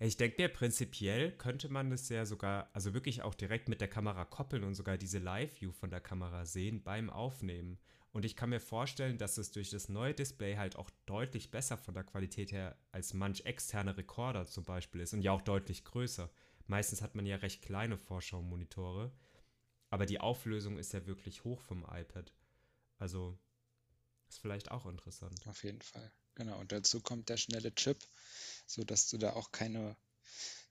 Ich denke mir, prinzipiell könnte man das ja sogar, also wirklich auch direkt mit der Kamera koppeln und sogar diese Live-View von der Kamera sehen beim Aufnehmen. Und ich kann mir vorstellen, dass es durch das neue Display halt auch deutlich besser von der Qualität her als manch externe Rekorder zum Beispiel ist und ja auch deutlich größer. Meistens hat man ja recht kleine Vorschaumonitore, aber die Auflösung ist ja wirklich hoch vom iPad. Also ist vielleicht auch interessant. Auf jeden Fall. Genau. Und dazu kommt der schnelle Chip, sodass du da auch keine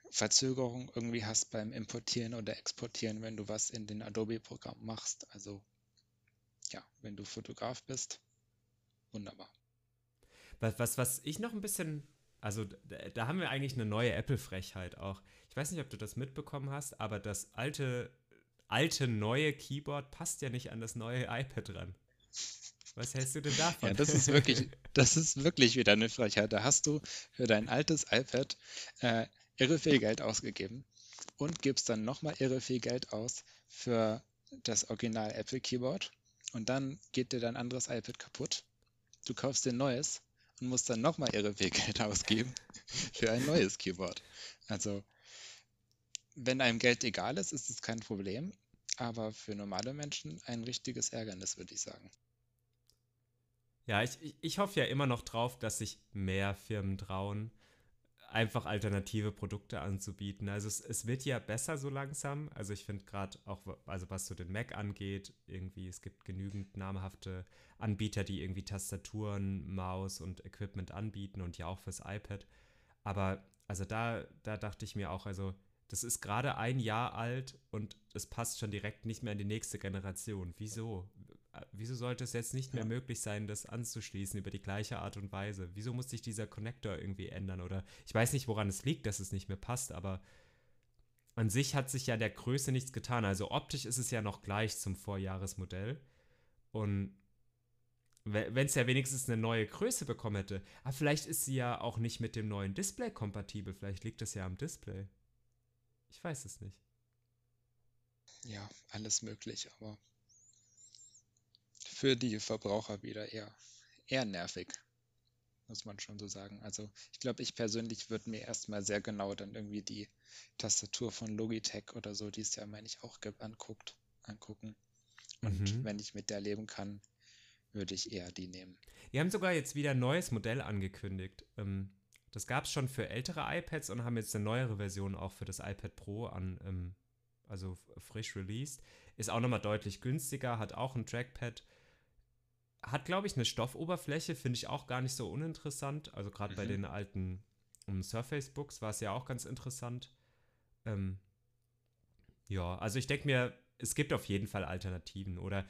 Verzögerung irgendwie hast beim Importieren oder Exportieren, wenn du was in den Adobe-Programm machst. Also ja, wenn du Fotograf bist, wunderbar. Was, was, was ich noch ein bisschen, also da, da haben wir eigentlich eine neue Apple-Frechheit auch. Ich weiß nicht, ob du das mitbekommen hast, aber das alte, alte neue Keyboard passt ja nicht an das neue iPad ran. Was hältst du denn davon? Ja, das ist wirklich, das ist wirklich wieder eine Frechheit. Da hast du für dein altes iPad äh, irre viel Geld ausgegeben und gibst dann nochmal irre viel Geld aus für das Original Apple Keyboard und dann geht dir dein anderes iPad kaputt. Du kaufst dir ein neues und musst dann nochmal irre viel Geld ausgeben für ein neues Keyboard. Also, wenn einem Geld egal ist, ist es kein Problem, aber für normale Menschen ein richtiges Ärgernis, würde ich sagen. Ja, ich, ich hoffe ja immer noch drauf, dass sich mehr Firmen trauen, einfach alternative Produkte anzubieten. Also es, es wird ja besser so langsam. Also ich finde gerade auch, also was so den Mac angeht, irgendwie, es gibt genügend namhafte Anbieter, die irgendwie Tastaturen, Maus und Equipment anbieten und ja auch fürs iPad. Aber also da, da dachte ich mir auch, also das ist gerade ein Jahr alt und es passt schon direkt nicht mehr in die nächste Generation. Wieso? wieso sollte es jetzt nicht mehr ja. möglich sein, das anzuschließen über die gleiche Art und Weise? Wieso muss sich dieser Connector irgendwie ändern? Oder ich weiß nicht, woran es liegt, dass es nicht mehr passt, aber an sich hat sich ja der Größe nichts getan. Also optisch ist es ja noch gleich zum Vorjahresmodell. Und wenn es ja wenigstens eine neue Größe bekommen hätte, aber vielleicht ist sie ja auch nicht mit dem neuen Display kompatibel. Vielleicht liegt es ja am Display. Ich weiß es nicht. Ja, alles möglich, aber für die Verbraucher wieder eher, eher nervig, muss man schon so sagen. Also ich glaube, ich persönlich würde mir erstmal sehr genau dann irgendwie die Tastatur von Logitech oder so, die es ja, meine ich, auch gibt, anguckt, angucken. Und mhm. wenn ich mit der leben kann, würde ich eher die nehmen. Die haben sogar jetzt wieder ein neues Modell angekündigt. Ähm, das gab es schon für ältere iPads und haben jetzt eine neuere Version auch für das iPad Pro an, ähm, also frisch released. Ist auch nochmal deutlich günstiger, hat auch ein Trackpad hat, glaube ich, eine Stoffoberfläche, finde ich auch gar nicht so uninteressant. Also gerade mhm. bei den alten um, Surface Books war es ja auch ganz interessant. Ähm, ja, also ich denke mir, es gibt auf jeden Fall Alternativen. Oder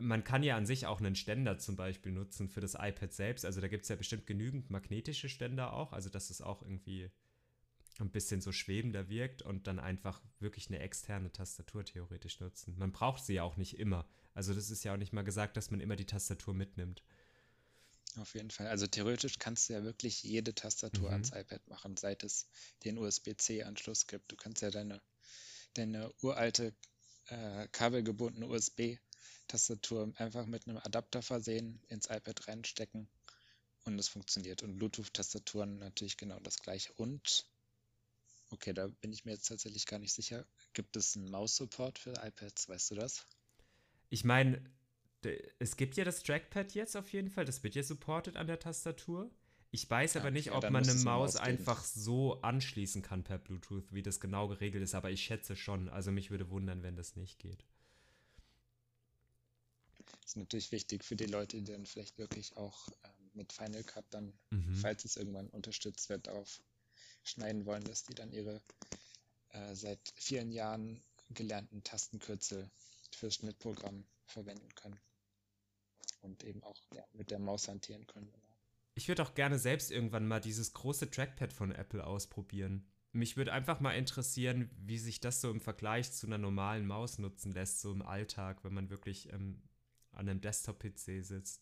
man kann ja an sich auch einen Ständer zum Beispiel nutzen für das iPad selbst. Also da gibt es ja bestimmt genügend magnetische Ständer auch. Also dass es auch irgendwie ein bisschen so schwebender wirkt und dann einfach wirklich eine externe Tastatur theoretisch nutzen. Man braucht sie ja auch nicht immer. Also das ist ja auch nicht mal gesagt, dass man immer die Tastatur mitnimmt. Auf jeden Fall. Also theoretisch kannst du ja wirklich jede Tastatur mhm. ans iPad machen, seit es den USB-C-Anschluss gibt. Du kannst ja deine, deine uralte äh, kabelgebundene USB-Tastatur einfach mit einem Adapter versehen, ins iPad reinstecken und es funktioniert. Und Bluetooth-Tastaturen natürlich genau das gleiche. Und, okay, da bin ich mir jetzt tatsächlich gar nicht sicher, gibt es einen Maus-Support für iPads, weißt du das? ich meine, es gibt ja das Trackpad jetzt auf jeden Fall, das wird ja supported an der Tastatur. Ich weiß ja, aber nicht, ja, ob man eine Maus einfach so anschließen kann per Bluetooth, wie das genau geregelt ist, aber ich schätze schon. Also mich würde wundern, wenn das nicht geht. Ist natürlich wichtig für die Leute, die dann vielleicht wirklich auch ähm, mit Final Cut dann, Mhm. falls es irgendwann unterstützt wird, darauf schneiden wollen, dass die dann ihre äh, seit vielen Jahren gelernten Tastenkürzel fürs Schnittprogramm verwenden können und eben auch ja, mit der Maus hantieren können. Ich würde auch gerne selbst irgendwann mal dieses große Trackpad von Apple ausprobieren. Mich würde einfach mal interessieren, wie sich das so im Vergleich zu einer normalen Maus nutzen lässt, so im Alltag, wenn man wirklich ähm, an einem Desktop-PC sitzt.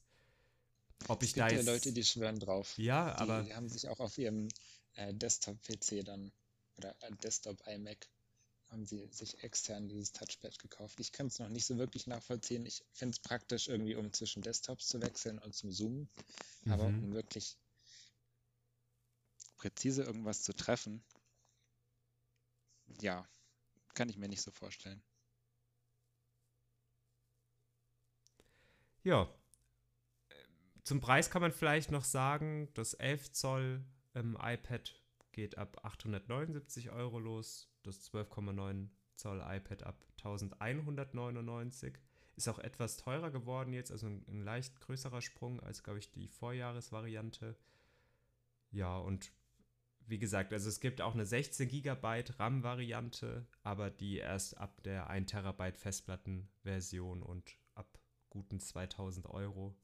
Ob ich Es gibt da ja. Leute, die schwören drauf. ja, Die aber haben sich auch auf ihrem äh, Desktop-PC dann oder äh, Desktop-iMac haben sie sich extern dieses Touchpad gekauft. Ich kann es noch nicht so wirklich nachvollziehen. Ich finde es praktisch irgendwie, um zwischen Desktops zu wechseln und zum Zoomen. Aber Mhm. um wirklich präzise irgendwas zu treffen, ja, kann ich mir nicht so vorstellen. Ja. Zum Preis kann man vielleicht noch sagen, das 11 Zoll ähm, iPad geht ab 879 Euro los, das 12,9 Zoll iPad ab 1199. Ist auch etwas teurer geworden jetzt, also ein, ein leicht größerer Sprung als, glaube ich, die Vorjahresvariante. Ja, und wie gesagt, also es gibt auch eine 16 GB RAM-Variante, aber die erst ab der 1 Terabyte Festplattenversion und guten 2000 Euro.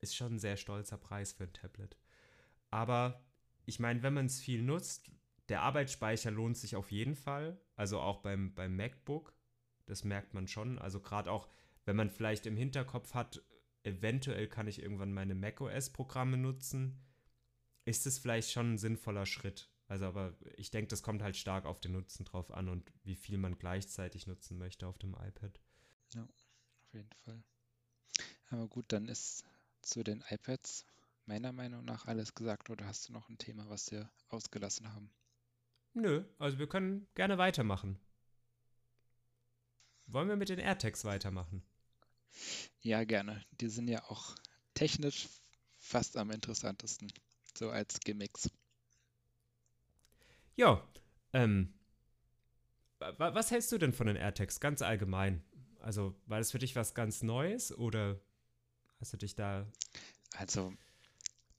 Ist schon ein sehr stolzer Preis für ein Tablet. Aber ich meine, wenn man es viel nutzt, der Arbeitsspeicher lohnt sich auf jeden Fall. Also auch beim, beim MacBook. Das merkt man schon. Also gerade auch, wenn man vielleicht im Hinterkopf hat, eventuell kann ich irgendwann meine macOS-Programme nutzen, ist es vielleicht schon ein sinnvoller Schritt. Also, aber ich denke, das kommt halt stark auf den Nutzen drauf an und wie viel man gleichzeitig nutzen möchte auf dem iPad. Auf jeden Fall. Aber gut, dann ist zu den iPads meiner Meinung nach alles gesagt. Oder hast du noch ein Thema, was wir ausgelassen haben? Nö, also wir können gerne weitermachen. Wollen wir mit den AirTags weitermachen? Ja, gerne. Die sind ja auch technisch fast am interessantesten, so als Gimmicks. Ja, ähm, wa- was hältst du denn von den AirTags ganz allgemein? Also, war das für dich was ganz Neues oder hast du dich da. Also,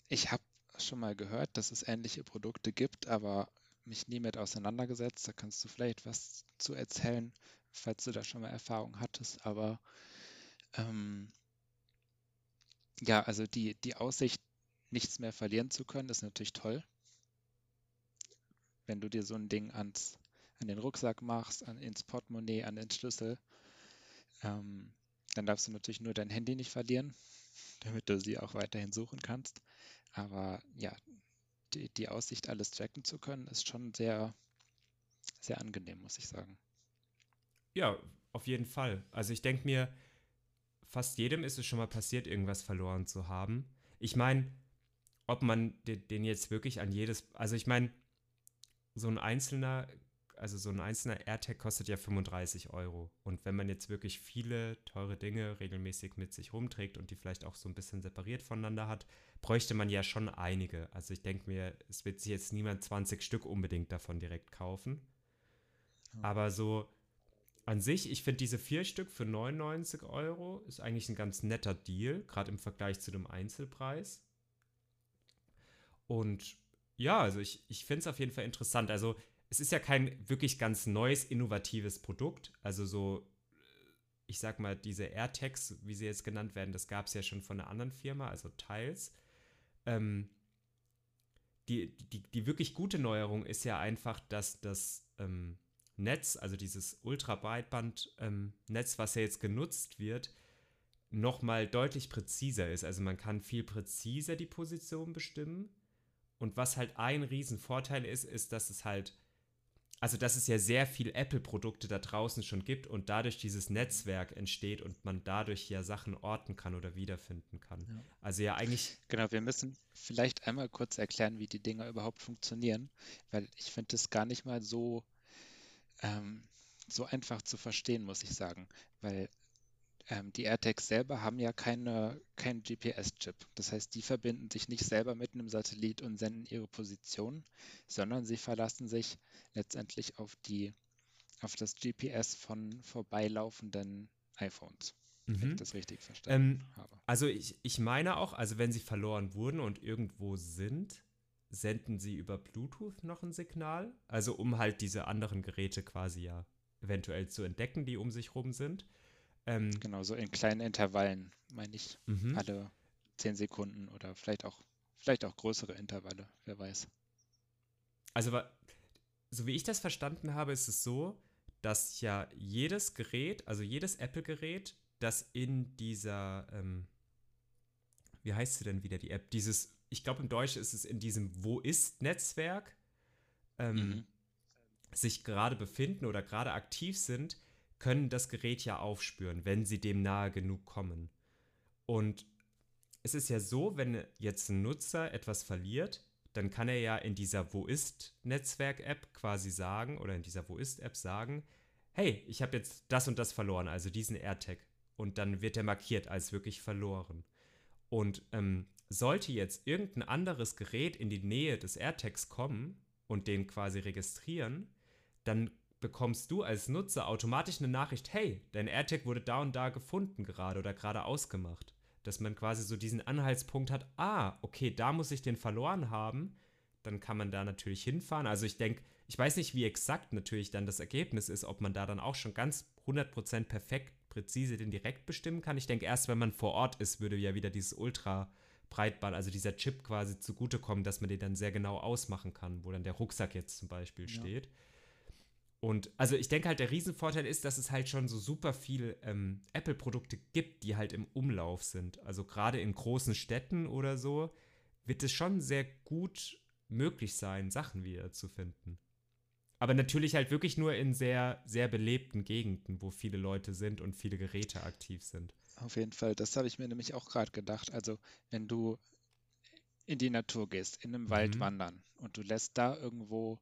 ich habe schon mal gehört, dass es ähnliche Produkte gibt, aber mich nie mit auseinandergesetzt. Da kannst du vielleicht was zu erzählen, falls du da schon mal Erfahrung hattest. Aber ähm, ja, also die, die Aussicht, nichts mehr verlieren zu können, ist natürlich toll. Wenn du dir so ein Ding ans, an den Rucksack machst, an, ins Portemonnaie, an den Schlüssel, ähm, dann darfst du natürlich nur dein Handy nicht verlieren, damit du sie auch weiterhin suchen kannst. Aber ja, die, die Aussicht, alles tracken zu können, ist schon sehr, sehr angenehm, muss ich sagen. Ja, auf jeden Fall. Also, ich denke mir, fast jedem ist es schon mal passiert, irgendwas verloren zu haben. Ich meine, ob man de- den jetzt wirklich an jedes. Also, ich meine, so ein einzelner. Also so ein einzelner AirTag kostet ja 35 Euro. Und wenn man jetzt wirklich viele teure Dinge regelmäßig mit sich rumträgt und die vielleicht auch so ein bisschen separiert voneinander hat, bräuchte man ja schon einige. Also ich denke mir, es wird sich jetzt niemand 20 Stück unbedingt davon direkt kaufen. Aber so an sich, ich finde diese vier Stück für 99 Euro ist eigentlich ein ganz netter Deal, gerade im Vergleich zu dem Einzelpreis. Und ja, also ich, ich finde es auf jeden Fall interessant. Also es ist ja kein wirklich ganz neues, innovatives Produkt. Also so, ich sag mal, diese AirTags, wie sie jetzt genannt werden, das gab es ja schon von einer anderen Firma, also Tiles. Ähm, die, die, die wirklich gute Neuerung ist ja einfach, dass das ähm, Netz, also dieses Ultra-Breitband-Netz, was ja jetzt genutzt wird, nochmal deutlich präziser ist. Also man kann viel präziser die Position bestimmen. Und was halt ein Riesenvorteil ist, ist, dass es halt, also dass es ja sehr viel Apple-Produkte da draußen schon gibt und dadurch dieses Netzwerk entsteht und man dadurch ja Sachen orten kann oder wiederfinden kann. Ja. Also ja eigentlich, Genau, wir müssen vielleicht einmal kurz erklären, wie die Dinger überhaupt funktionieren, weil ich finde das gar nicht mal so, ähm, so einfach zu verstehen, muss ich sagen. Weil ähm, die AirTags selber haben ja keine, keinen GPS-Chip. Das heißt, die verbinden sich nicht selber mit einem Satellit und senden ihre Position, sondern sie verlassen sich letztendlich auf die, auf das GPS von vorbeilaufenden iPhones. Mhm. Wenn ich mhm. das richtig verstanden ähm, habe. Also ich, ich meine auch, also wenn sie verloren wurden und irgendwo sind, senden sie über Bluetooth noch ein Signal. Also um halt diese anderen Geräte quasi ja eventuell zu entdecken, die um sich rum sind. Ähm, genau, so in kleinen Intervallen, meine ich. Mhm. Alle zehn Sekunden oder vielleicht auch, vielleicht auch größere Intervalle, wer weiß. Also, so wie ich das verstanden habe, ist es so, dass ja jedes Gerät, also jedes Apple-Gerät, das in dieser, ähm, wie heißt sie denn wieder, die App, dieses, ich glaube im Deutschen ist es in diesem Wo ist-Netzwerk, ähm, mhm. sich gerade befinden oder gerade aktiv sind, können das Gerät ja aufspüren, wenn sie dem nahe genug kommen. Und es ist ja so, wenn jetzt ein Nutzer etwas verliert, dann kann er ja in dieser Wo ist Netzwerk-App quasi sagen oder in dieser Wo ist App sagen, hey, ich habe jetzt das und das verloren, also diesen AirTag. Und dann wird er markiert als wirklich verloren. Und ähm, sollte jetzt irgendein anderes Gerät in die Nähe des AirTags kommen und den quasi registrieren, dann bekommst du als Nutzer automatisch eine Nachricht, hey, dein AirTag wurde da und da gefunden gerade oder gerade ausgemacht. Dass man quasi so diesen Anhaltspunkt hat, ah, okay, da muss ich den verloren haben. Dann kann man da natürlich hinfahren. Also ich denke, ich weiß nicht, wie exakt natürlich dann das Ergebnis ist, ob man da dann auch schon ganz 100% perfekt, präzise den direkt bestimmen kann. Ich denke, erst wenn man vor Ort ist, würde ja wieder dieses Ultra Breitband, also dieser Chip quasi zugutekommen, dass man den dann sehr genau ausmachen kann, wo dann der Rucksack jetzt zum Beispiel ja. steht. Und also ich denke halt, der Riesenvorteil ist, dass es halt schon so super viel ähm, Apple-Produkte gibt, die halt im Umlauf sind. Also gerade in großen Städten oder so wird es schon sehr gut möglich sein, Sachen wieder zu finden. Aber natürlich halt wirklich nur in sehr, sehr belebten Gegenden, wo viele Leute sind und viele Geräte aktiv sind. Auf jeden Fall, das habe ich mir nämlich auch gerade gedacht. Also wenn du in die Natur gehst, in einem mhm. Wald wandern und du lässt da irgendwo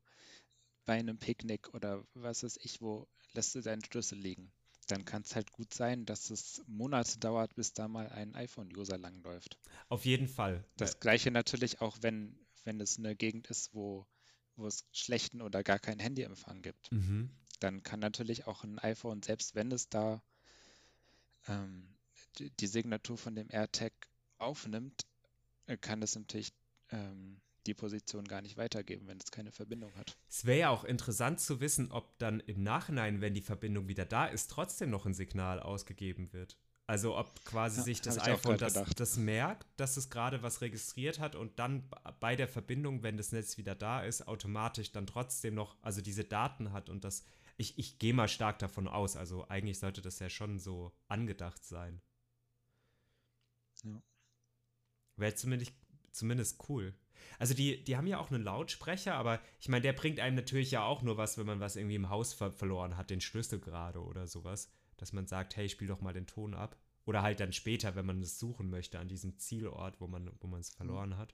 bei einem Picknick oder was weiß ich wo, lässt du deinen Schlüssel liegen. Dann kann es halt gut sein, dass es Monate dauert, bis da mal ein iPhone-User langläuft. Auf jeden Fall. Das gleiche natürlich auch, wenn, wenn es eine Gegend ist, wo, wo es schlechten oder gar keinen Handyempfang gibt. Mhm. Dann kann natürlich auch ein iPhone, selbst wenn es da ähm, die, die, Signatur von dem AirTag aufnimmt, äh, kann es natürlich ähm, die Position gar nicht weitergeben, wenn es keine Verbindung hat. Es wäre ja auch interessant zu wissen, ob dann im Nachhinein, wenn die Verbindung wieder da ist, trotzdem noch ein Signal ausgegeben wird. Also ob quasi ja, sich das iPhone das, das, merkt, dass es gerade was registriert hat und dann bei der Verbindung, wenn das Netz wieder da ist, automatisch dann trotzdem noch, also diese Daten hat und das, ich, ich gehe mal stark davon aus, also eigentlich sollte das ja schon so angedacht sein. Ja. Wäre zumindest, zumindest cool. Also die, die haben ja auch einen Lautsprecher, aber ich meine, der bringt einem natürlich ja auch nur was, wenn man was irgendwie im Haus ver verloren hat, den Schlüssel gerade oder sowas. Dass man sagt, hey, spiel doch mal den Ton ab. Oder halt dann später, wenn man es suchen möchte, an diesem Zielort, wo man wo es verloren hat.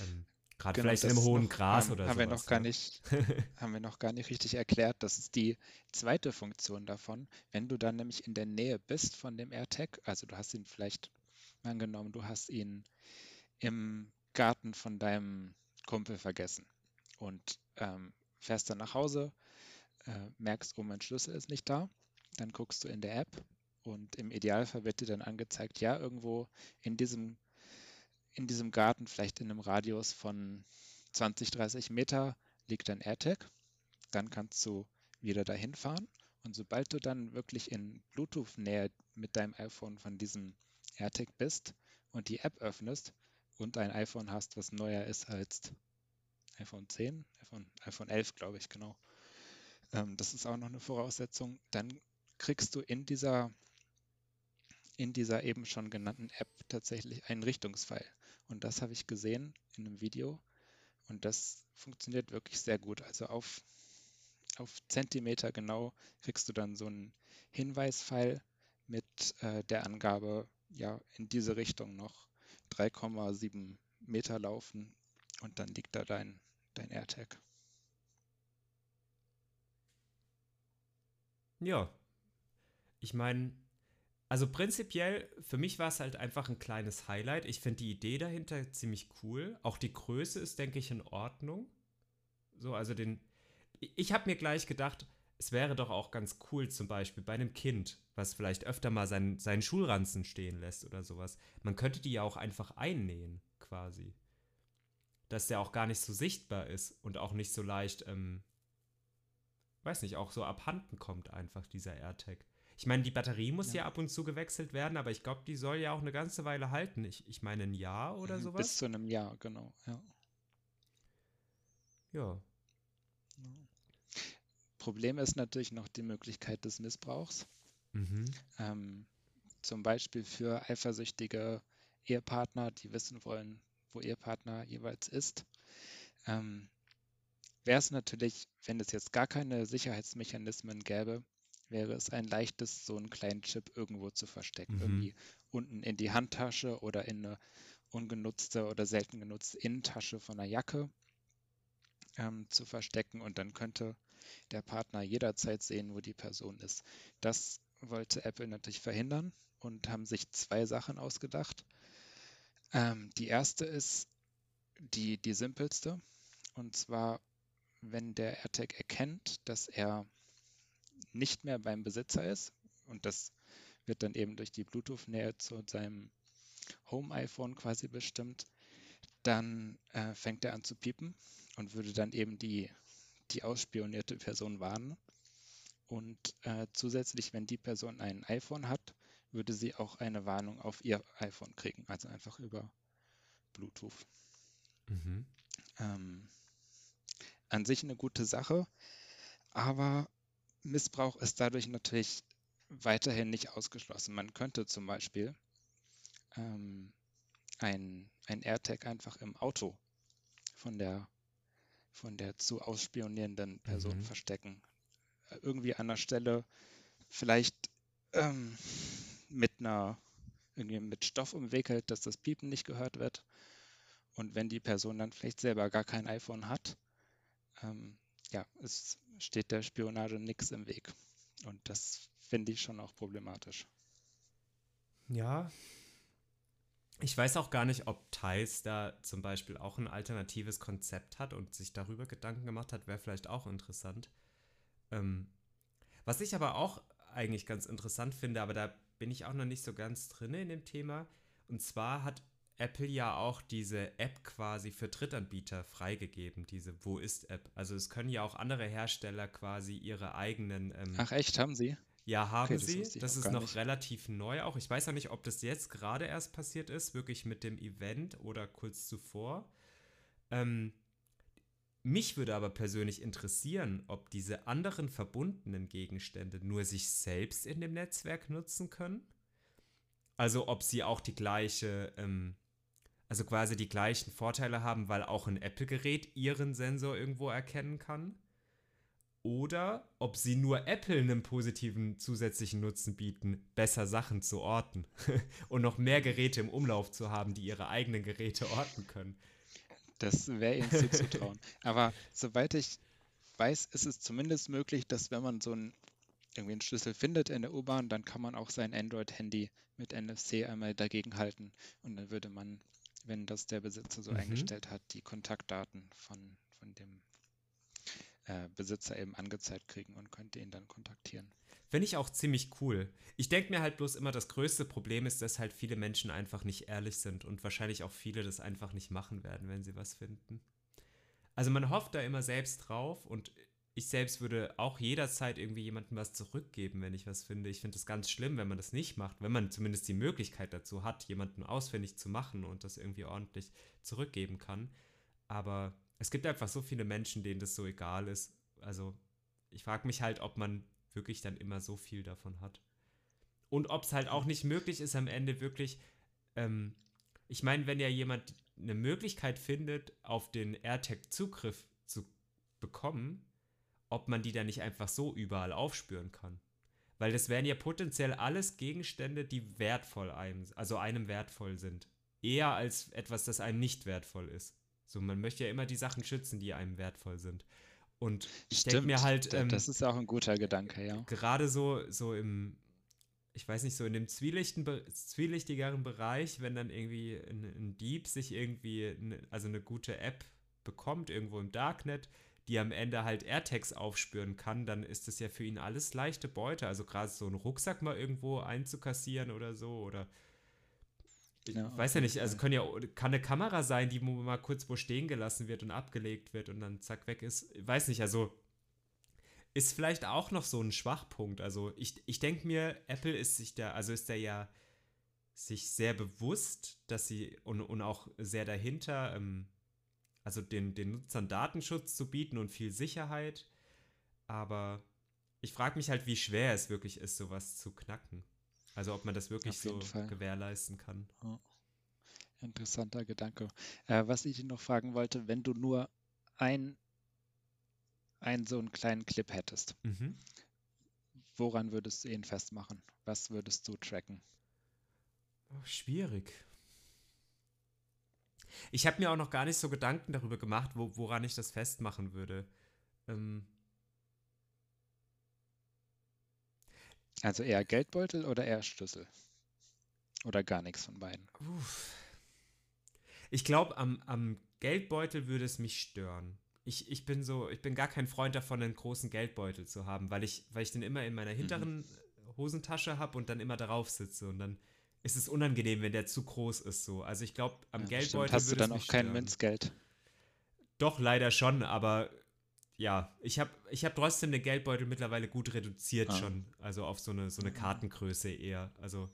Ähm, Gerade genau, vielleicht in einem hohen noch, Gras haben, oder haben sowas, Wir noch gar nicht, haben wir noch gar nicht richtig erklärt. Das ist die zweite Funktion davon. Wenn du dann nämlich in der Nähe bist von dem AirTag, also du hast ihn vielleicht angenommen, du hast ihn im Garten von deinem Kumpel vergessen und ähm, fährst dann nach Hause, äh, merkst, oh, mein Schlüssel ist nicht da, dann guckst du in der App und im Idealfall wird dir dann angezeigt, ja, irgendwo in diesem, in diesem Garten, vielleicht in einem Radius von 20, 30 Meter, liegt ein AirTag. Dann kannst du wieder dahin fahren und sobald du dann wirklich in Bluetooth-Nähe mit deinem iPhone von diesem AirTag bist und die App öffnest, und ein iPhone hast, was neuer ist als iPhone 10, iPhone, iPhone 11, glaube ich, genau. Ähm, das ist auch noch eine Voraussetzung. Dann kriegst du in dieser, in dieser eben schon genannten App tatsächlich einen Richtungspfeil. Und das habe ich gesehen in einem Video. Und das funktioniert wirklich sehr gut. Also auf, auf Zentimeter genau kriegst du dann so einen Hinweispfeil mit äh, der Angabe, ja, in diese Richtung noch 3,7 Meter laufen und dann liegt da dein, dein AirTag. Ja. Ich meine, Also prinzipiell, für mich war es halt einfach ein kleines Highlight. Ich finde die Idee dahinter ziemlich cool. Auch die Größe ist, denke ich, in Ordnung. So, also den. Ich habe mir gleich gedacht, es wäre doch auch ganz cool, zum Beispiel bei einem Kind, was vielleicht öfter mal seinen, seinen Schulranzen stehen lässt oder sowas. Man könnte die ja auch einfach einnähen, quasi. Dass der auch gar nicht so sichtbar ist und auch nicht so leicht, ähm, weiß nicht, auch so abhanden kommt einfach dieser AirTag. Ich meine, die Batterie muss ja. ja. ab und zu gewechselt werden, aber ich glaube, die soll ja auch eine ganze Weile halten. Ich, ich meine, ein Jahr oder mhm, sowas? Bis zu einem Jahr, genau, ja. Ja. Problem ist natürlich noch die Möglichkeit des Missbrauchs. Mhm. Ähm, zum Beispiel für eifersüchtige Ehepartner, die wissen wollen, wo ihr Partner jeweils ist. Ähm, Wäre es natürlich, wenn es jetzt gar keine Sicherheitsmechanismen gäbe, wäre es ein leichtes, so einen kleinen Chip irgendwo zu verstecken. Mhm. Irgendwie unten in die Handtasche oder in eine ungenutzte oder selten genutzte Innentasche von einer Jacke ähm, zu verstecken und dann könnte der Partner jederzeit sehen, wo die Person ist. Das wollte Apple natürlich verhindern und haben sich zwei Sachen ausgedacht. Ähm, die erste ist die, die simpelste und zwar, wenn der AirTag erkennt, dass er nicht mehr beim Besitzer ist und das wird dann eben durch die Bluetooth-Nähe zu seinem Home-iPhone quasi bestimmt, dann äh, fängt er an zu piepen und würde dann eben die, die ausspionierte Person warnen. Und äh, zusätzlich, wenn die Person ein iPhone hat, würde sie auch eine Warnung auf ihr iPhone kriegen, also einfach über Bluetooth. Mhm. Ähm, an sich eine gute Sache, aber Missbrauch ist dadurch natürlich weiterhin nicht ausgeschlossen. Man könnte zum Beispiel ähm, ein, ein AirTag einfach im Auto von der, von der zu ausspionierenden Person mhm. verstecken. Irgendwie an der Stelle vielleicht ähm, mit einer irgendwie mit Stoff umwickelt, dass das Piepen nicht gehört wird. Und wenn die Person dann vielleicht selber gar kein iPhone hat, ähm, ja, es steht der Spionage nichts im Weg. Und das finde ich schon auch problematisch. Ja. Ich weiß auch gar nicht, ob Thais da zum Beispiel auch ein alternatives Konzept hat und sich darüber Gedanken gemacht hat, wäre vielleicht auch interessant. Ähm, was ich aber auch eigentlich ganz interessant finde, aber da bin ich auch noch nicht so ganz drin in dem Thema. Und zwar hat Apple ja auch diese App quasi für Drittanbieter freigegeben, diese Wo ist App. Also es können ja auch andere Hersteller quasi ihre eigenen. Ähm, Ach echt, haben sie? Ja, haben okay, sie. Das, das ist noch nicht. relativ neu auch. Ich weiß ja nicht, ob das jetzt gerade erst passiert ist, wirklich mit dem Event oder kurz zuvor. Ähm, mich würde aber persönlich interessieren, ob diese anderen verbundenen Gegenstände nur sich selbst in dem Netzwerk nutzen können. Also ob sie auch die gleiche ähm, also quasi die gleichen Vorteile haben, weil auch ein Apple-Gerät ihren Sensor irgendwo erkennen kann. Oder ob sie nur Apple einen positiven zusätzlichen Nutzen bieten, besser Sachen zu orten und noch mehr Geräte im Umlauf zu haben, die ihre eigenen Geräte orten können. Das wäre ihnen zuzutrauen. Aber soweit ich weiß, ist es zumindest möglich, dass wenn man so einen, irgendwie einen Schlüssel findet in der U-Bahn, dann kann man auch sein Android-Handy mit NFC einmal dagegen halten und dann würde man wenn das der Besitzer so mhm. eingestellt hat, die Kontaktdaten von, von dem äh, Besitzer eben angezeigt kriegen und könnte ihn dann kontaktieren. Finde ich auch ziemlich cool. Ich denke mir halt bloß immer, das größte Problem ist, dass halt viele Menschen einfach nicht ehrlich sind und wahrscheinlich auch viele das einfach nicht machen werden, wenn sie was finden. Also man hofft da immer selbst drauf und ich selbst würde auch jederzeit irgendwie jemandem was zurückgeben, wenn ich was finde. Ich finde es ganz schlimm, wenn man das nicht macht, wenn man zumindest die Möglichkeit dazu hat, jemanden ausfindig zu machen und das irgendwie ordentlich zurückgeben kann. Aber es gibt einfach so viele Menschen, denen das so egal ist. Also ich frage mich halt, ob man wirklich dann immer so viel davon hat. Und ob es halt auch nicht möglich ist, am Ende wirklich, ähm, ich meine, wenn ja jemand eine Möglichkeit findet, auf den AirTag Zugriff zu bekommen, ob man die dann nicht einfach so überall aufspüren kann. Weil das wären ja potenziell alles Gegenstände, die wertvoll einem, also einem wertvoll sind. Eher als etwas, das einem nicht wertvoll ist. So, man möchte ja immer die Sachen schützen, die einem wertvoll sind. Und ich denke mir halt. Ähm, das ist auch ein guter Gedanke, ja. Gerade so, so im, ich weiß nicht, so in dem zwielichtigeren Bereich, wenn dann irgendwie ein, ein Dieb sich irgendwie, eine, also eine gute App bekommt, irgendwo im Darknet, die am Ende halt AirTags aufspüren kann, dann ist das ja für ihn alles leichte Beute. Also gerade so einen Rucksack mal irgendwo einzukassieren oder so oder ich ja, weiß ja nicht, also kann ja kann eine Kamera sein, die mal kurz wo stehen gelassen wird und abgelegt wird und dann zack weg ist. Ich weiß nicht, also ist vielleicht auch noch so ein Schwachpunkt. Also ich, ich denke mir, Apple ist sich da, also ist da ja sich sehr bewusst, dass sie und, und auch sehr dahinter, ähm, also den, den Nutzern Datenschutz zu bieten und viel Sicherheit. Aber ich frage mich halt, wie schwer es wirklich ist, sowas zu knacken. Also ob man das wirklich so Fall. gewährleisten kann. Oh. Interessanter Gedanke. Äh, was ich noch fragen wollte, wenn du nur ein, einen so einen kleinen Clip hättest, mhm. woran würdest du ihn festmachen? Was würdest du tracken? Oh, schwierig. Ich habe mir auch noch gar nicht so Gedanken darüber gemacht, wo, woran ich das festmachen würde. Ähm, Also eher Geldbeutel oder eher Schlüssel? Oder gar nichts von beiden? Uff. Ich glaube, am, am Geldbeutel würde es mich stören. Ich, ich bin so, ich bin gar kein Freund davon, einen großen Geldbeutel zu haben, weil ich, weil ich den immer in meiner mhm. hinteren mhm. Hosentasche habe und dann immer darauf sitze. Und dann ist es unangenehm, wenn der zu groß ist so. Also ich glaube, am ja, Geldbeutel. Stimmt. Hast du dann auch kein Münzgeld? Doch, leider schon, aber ja, ich habe ich hab trotzdem den Geldbeutel mittlerweile gut reduziert ah. schon. Also auf so eine, so eine Kartengröße eher. Also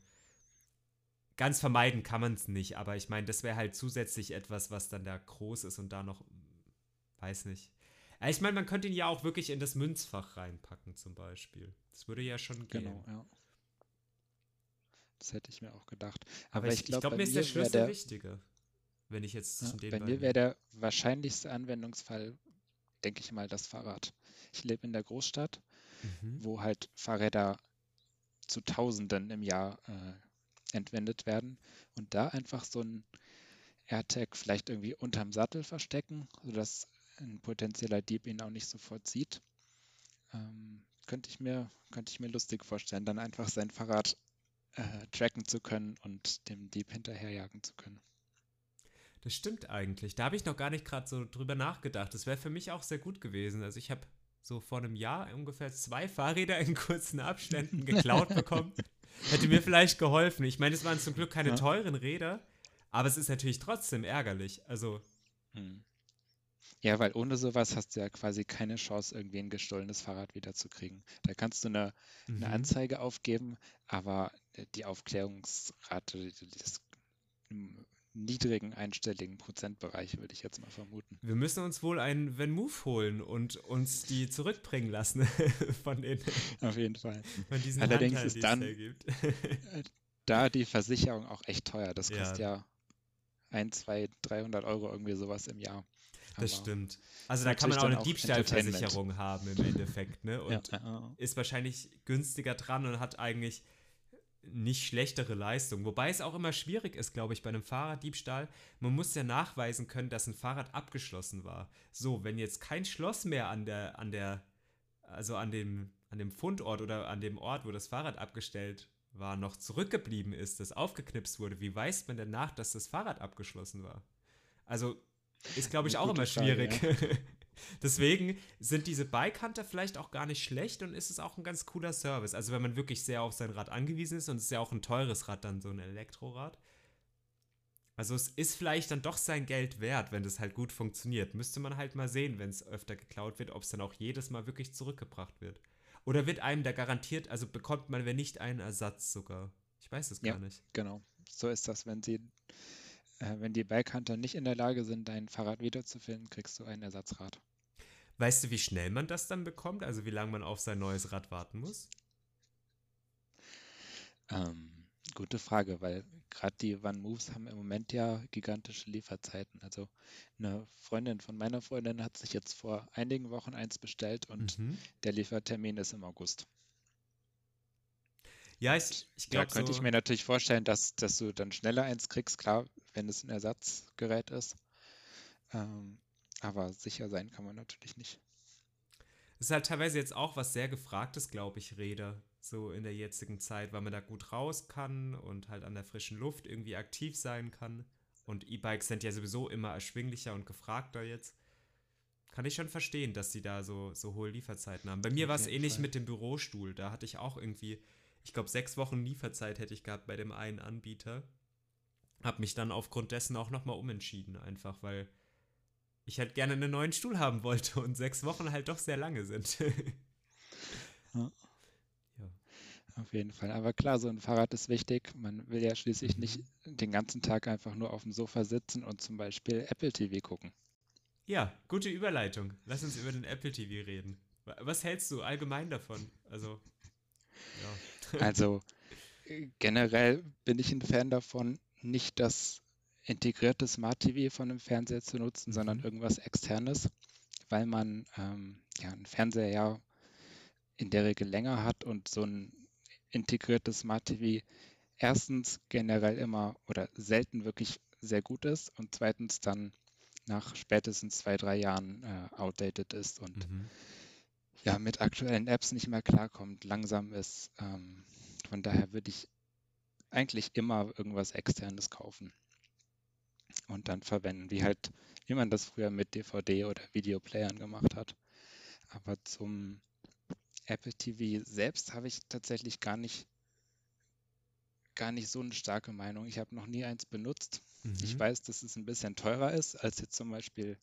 ganz vermeiden kann man es nicht, aber ich meine, das wäre halt zusätzlich etwas, was dann da groß ist und da noch, weiß nicht. Ich meine, man könnte ihn ja auch wirklich in das Münzfach reinpacken, zum Beispiel. Das würde ja schon gehen. Genau, ja. Das hätte ich mir auch gedacht. Aber, aber ich glaube, glaub, mir ist der Schlüssel der, wichtiger. Wenn ich jetzt ja, Bei mir wäre der wahrscheinlichste Anwendungsfall denke ich mal, das Fahrrad. Ich lebe in der Großstadt, mhm. wo halt Fahrräder zu Tausenden im Jahr äh, entwendet werden und da einfach so ein AirTag vielleicht irgendwie unterm Sattel verstecken, sodass ein potenzieller Dieb ihn auch nicht sofort sieht. Ähm, könnte ich mir könnte ich mir lustig vorstellen, dann einfach sein Fahrrad äh, tracken zu können und dem Dieb hinterherjagen zu können. Das stimmt eigentlich. Da habe ich noch gar nicht gerade so drüber nachgedacht. Das wäre für mich auch sehr gut gewesen. Also ich habe so vor einem Jahr ungefähr zwei Fahrräder in kurzen Abständen geklaut bekommen. Hätte mir vielleicht geholfen. Ich meine, es waren zum Glück keine ja. teuren Räder, aber es ist natürlich trotzdem ärgerlich. Also. Hm. Ja, weil ohne sowas hast du ja quasi keine Chance, irgendwie ein gestohlenes Fahrrad wiederzukriegen. Da kannst du eine, mhm. eine Anzeige aufgeben, aber die Aufklärungsrate, das niedrigen einstelligen Prozentbereich, würde ich jetzt mal vermuten. Wir müssen uns wohl einen Wenn Move holen und uns die zurückbringen lassen von den. Auf jeden Fall. Allerdings Handteil, ist dann äh, da die Versicherung auch echt teuer. Das kostet ja, ja 1, 2, 300 Euro irgendwie sowas im Jahr. Das Aber stimmt. Also da kann man auch eine Diebstahlversicherung haben im Endeffekt, ne? Und ja, ja. ist wahrscheinlich günstiger dran und hat eigentlich nicht schlechtere Leistung. Wobei es auch immer schwierig ist, glaube ich, bei einem Fahrraddiebstahl. Man muss ja nachweisen können, dass ein Fahrrad abgeschlossen war. So, wenn jetzt kein Schloss mehr an der, an der, also an dem, an dem Fundort oder an dem Ort, wo das Fahrrad abgestellt war, noch zurückgeblieben ist, das aufgeknipst wurde, wie weiß man denn nach, dass das Fahrrad abgeschlossen war? Also ist, glaube ich, auch immer schwierig. Frage, ja. Deswegen sind diese Bike Hunter vielleicht auch gar nicht schlecht und ist es auch ein ganz cooler Service. Also wenn man wirklich sehr auf sein Rad angewiesen ist und es ist ja auch ein teures Rad dann, so ein Elektrorad. Also es ist vielleicht dann doch sein Geld wert, wenn das halt gut funktioniert. Müsste man halt mal sehen, wenn es öfter geklaut wird, ob es dann auch jedes Mal wirklich zurückgebracht wird. Oder wird einem da garantiert, also bekommt man, wenn nicht, einen Ersatz sogar? Ich weiß es gar ja, nicht. Genau, so ist das. Wenn sie wenn die Bikehunter nicht in der Lage sind, dein Fahrrad wiederzufinden, kriegst du ein Ersatzrad. Weißt du, wie schnell man das dann bekommt? Also wie lange man auf sein neues Rad warten muss? Ähm, gute Frage, weil gerade die One Moves haben im Moment ja gigantische Lieferzeiten. Also eine Freundin von meiner Freundin hat sich jetzt vor einigen Wochen eins bestellt und mhm. der Liefertermin ist im August. Ja, ich, ich glaube. Da könnte so ich mir natürlich vorstellen, dass, dass du dann schneller eins kriegst, klar, wenn es ein Ersatzgerät ist. Ähm, aber sicher sein kann man natürlich nicht. Das ist halt teilweise jetzt auch was sehr gefragtes, glaube ich, Räder. so in der jetzigen Zeit, weil man da gut raus kann und halt an der frischen Luft irgendwie aktiv sein kann. Und E-Bikes sind ja sowieso immer erschwinglicher und gefragter jetzt. Kann ich schon verstehen, dass sie da so, so hohe Lieferzeiten haben. Bei mir war es ähnlich Fall. mit dem Bürostuhl. Da hatte ich auch irgendwie, ich glaube, sechs Wochen Lieferzeit hätte ich gehabt bei dem einen Anbieter. Hab mich dann aufgrund dessen auch nochmal umentschieden, einfach weil ich halt gerne einen neuen Stuhl haben wollte und sechs Wochen halt doch sehr lange sind. ja. ja. Auf jeden Fall. Aber klar, so ein Fahrrad ist wichtig. Man will ja schließlich nicht mhm. den ganzen Tag einfach nur auf dem Sofa sitzen und zum Beispiel Apple TV gucken. Ja, gute Überleitung. Lass uns über den Apple TV reden. Was hältst du allgemein davon? Also, ja. Also, generell bin ich ein Fan davon, nicht das integrierte Smart TV von einem Fernseher zu nutzen, mhm. sondern irgendwas externes, weil man ähm, ja, einen Fernseher ja in der Regel länger hat und so ein integriertes Smart TV erstens generell immer oder selten wirklich sehr gut ist und zweitens dann nach spätestens zwei, drei Jahren äh, outdated ist und mhm. ja mit aktuellen Apps nicht mehr klarkommt, langsam ist. Ähm, von daher würde ich eigentlich immer irgendwas externes kaufen und dann verwenden, wie halt, wie man das früher mit DVD oder Videoplayern gemacht hat. Aber zum Apple TV selbst habe ich tatsächlich gar nicht gar nicht so eine starke Meinung. Ich habe noch nie eins benutzt. Mhm. Ich weiß, dass es ein bisschen teurer ist als jetzt zum Beispiel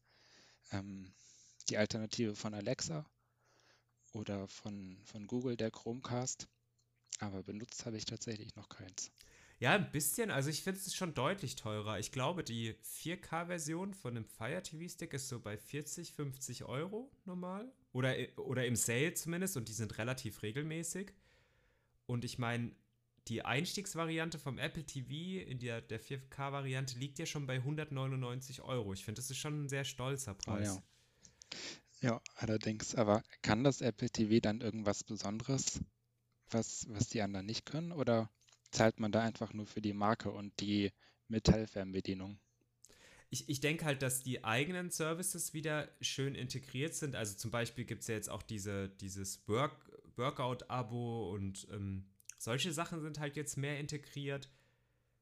ähm, die Alternative von Alexa oder von, von Google, der Chromecast. Aber benutzt habe ich tatsächlich noch keins. Ja, ein bisschen. Also ich finde es schon deutlich teurer. Ich glaube, die 4K-Version von einem Fire TV-Stick ist so bei 40, 50 Euro normal. Oder, oder im Sale zumindest. Und die sind relativ regelmäßig. Und ich meine, die Einstiegsvariante vom Apple TV in der, der 4K-Variante liegt ja schon bei 199 Euro. Ich finde, das ist schon ein sehr stolzer Preis. Oh, ja. ja, allerdings. Aber kann das Apple TV dann irgendwas Besonderes, was, was die anderen nicht können? Oder zahlt man da einfach nur für die Marke und die Metallfernbedienung? Ich, ich denke halt, dass die eigenen Services wieder schön integriert sind. Also zum Beispiel gibt es ja jetzt auch diese, dieses Work, Workout-Abo und ähm, solche Sachen sind halt jetzt mehr integriert.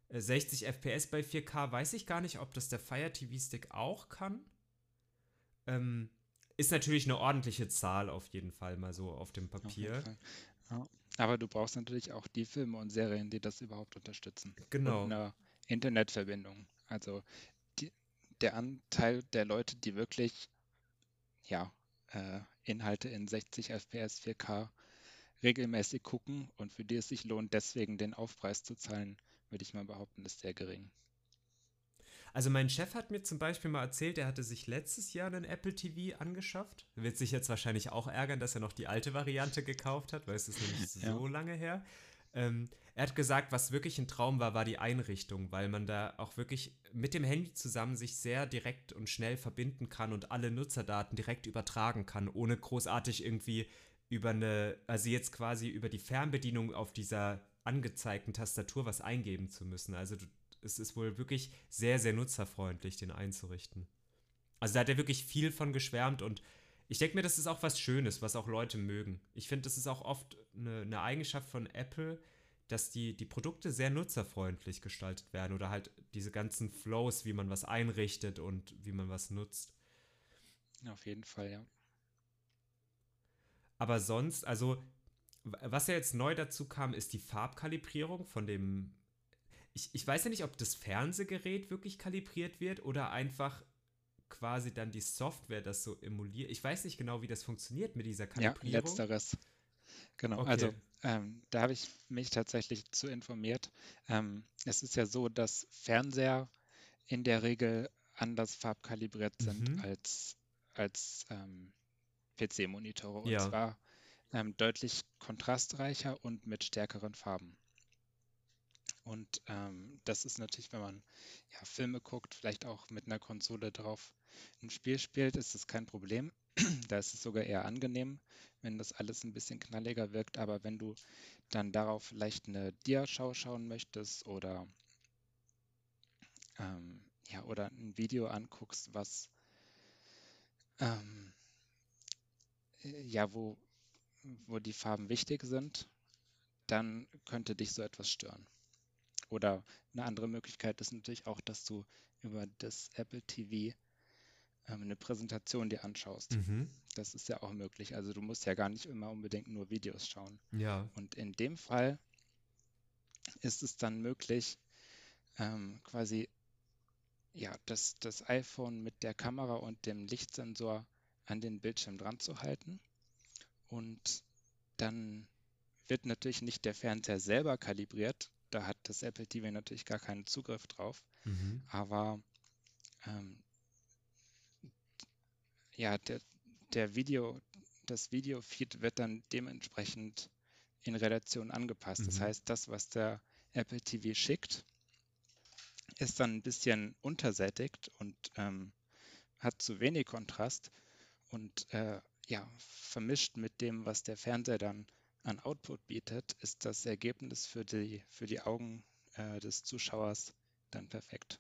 60 äh, FPS bei 4K weiß ich gar nicht, ob das der Fire TV Stick auch kann. Ähm, ist natürlich eine ordentliche Zahl auf jeden Fall mal so auf dem Papier. Ja. Aber du brauchst natürlich auch die Filme und Serien, die das überhaupt unterstützen. Genau. Und eine Internetverbindung. Also die, der Anteil der Leute, die wirklich ja, äh, Inhalte in 60 FPS 4K regelmäßig gucken und für die es sich lohnt, deswegen den Aufpreis zu zahlen, würde ich mal behaupten, ist sehr gering. Also mein Chef hat mir zum Beispiel mal erzählt, er hatte sich letztes Jahr einen Apple TV angeschafft. Wird sich jetzt wahrscheinlich auch ärgern, dass er noch die alte Variante gekauft hat, weil es ist nämlich ja. so lange her. Ähm, er hat gesagt, was wirklich ein Traum war, war die Einrichtung, weil man da auch wirklich mit dem Handy zusammen sich sehr direkt und schnell verbinden kann und alle Nutzerdaten direkt übertragen kann, ohne großartig irgendwie über eine, also jetzt quasi über die Fernbedienung auf dieser angezeigten Tastatur was eingeben zu müssen. Also du, es ist wohl wirklich sehr, sehr nutzerfreundlich, den einzurichten. Also da hat er wirklich viel von geschwärmt und ich denke mir, das ist auch was Schönes, was auch Leute mögen. Ich finde, das ist auch oft eine, eine, Eigenschaft von Apple, dass die, die Produkte sehr nutzerfreundlich gestaltet werden oder halt diese ganzen Flows, wie man was einrichtet und wie man was nutzt. Auf jeden Fall, ja. Aber sonst, also, was ja jetzt neu dazu kam, ist die Farbkalibrierung von dem. Ich, ich weiß ja nicht, ob das Fernsehgerät wirklich kalibriert wird oder einfach quasi dann die Software das so emuliert. Ich weiß nicht genau, wie das funktioniert mit dieser Kalibrierung. Ja, letzteres. Genau, okay. also ähm, da habe ich mich tatsächlich zu informiert. Ähm, es ist ja so, dass Fernseher in der Regel anders farbkalibriert sind mhm. als, als ähm, PC-Monitore. Und ja. zwar ähm, deutlich kontrastreicher und mit stärkeren Farben. Und ähm, das ist natürlich, wenn man ja, Filme guckt, vielleicht auch mit einer Konsole drauf ein Spiel spielt, ist das kein Problem. da ist es sogar eher angenehm, wenn das alles ein bisschen knalliger wirkt. Aber wenn du dann darauf vielleicht eine Diaschau schauen möchtest oder, ähm, ja, oder ein Video anguckst, was ähm, ja, wo, wo die Farben wichtig sind, dann könnte dich so etwas stören. Oder eine andere Möglichkeit ist natürlich auch, dass du über das Apple TV ähm, eine Präsentation dir anschaust. Mhm. Das ist ja auch möglich. Also du musst ja gar nicht immer unbedingt nur Videos schauen. Ja. Und in dem Fall ist es dann möglich, ähm, quasi ja, das, das iPhone mit der Kamera und dem Lichtsensor an den Bildschirm dran zu halten. Und dann wird natürlich nicht der Fernseher selber kalibriert. Da hat das Apple TV natürlich gar keinen Zugriff drauf. Mhm. Aber ähm, ja, der, der Video, das Videofeed wird dann dementsprechend in Relation angepasst. Mhm. Das heißt, das, was der Apple TV schickt, ist dann ein bisschen untersättigt und ähm, hat zu wenig Kontrast und äh, ja, vermischt mit dem, was der Fernseher dann an Output bietet, ist das Ergebnis für die, für die Augen äh, des Zuschauers dann perfekt.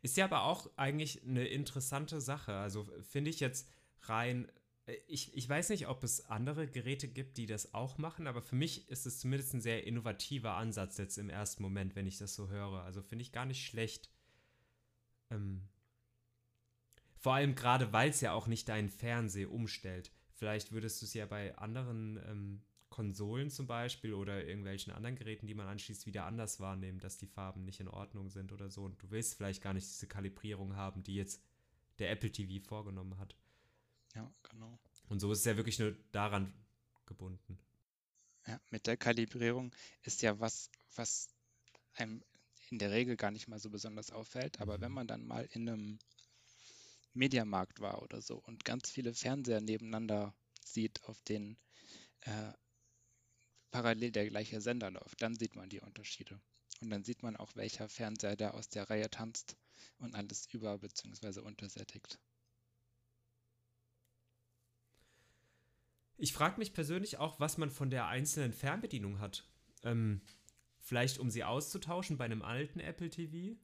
Ist ja aber auch eigentlich eine interessante Sache. Also finde ich jetzt rein, äh, ich, ich weiß nicht, ob es andere Geräte gibt, die das auch machen, aber für mich ist es zumindest ein sehr innovativer Ansatz jetzt im ersten Moment, wenn ich das so höre. Also finde ich gar nicht schlecht. Ähm, vor allem gerade, weil es ja auch nicht deinen Fernseher umstellt. Vielleicht würdest du es ja bei anderen ähm, Konsolen zum Beispiel oder irgendwelchen anderen Geräten, die man anschließt, wieder anders wahrnehmen, dass die Farben nicht in Ordnung sind oder so. Und du willst vielleicht gar nicht diese Kalibrierung haben, die jetzt der Apple TV vorgenommen hat. Ja, genau. Und so ist es ja wirklich nur daran gebunden. Ja, mit der Kalibrierung ist ja was, was einem in der Regel gar nicht mal so besonders auffällt. Aber mhm. wenn man dann mal in einem Mediamarkt war oder so und ganz viele Fernseher nebeneinander sieht, auf denen äh, parallel der gleiche Sender läuft, dann sieht man die Unterschiede. Und dann sieht man auch, welcher Fernseher da aus der Reihe tanzt und alles über- bzw. untersättigt. Ich frage mich persönlich auch, was man von der einzelnen Fernbedienung hat. Ähm, vielleicht um sie auszutauschen bei einem alten Apple TV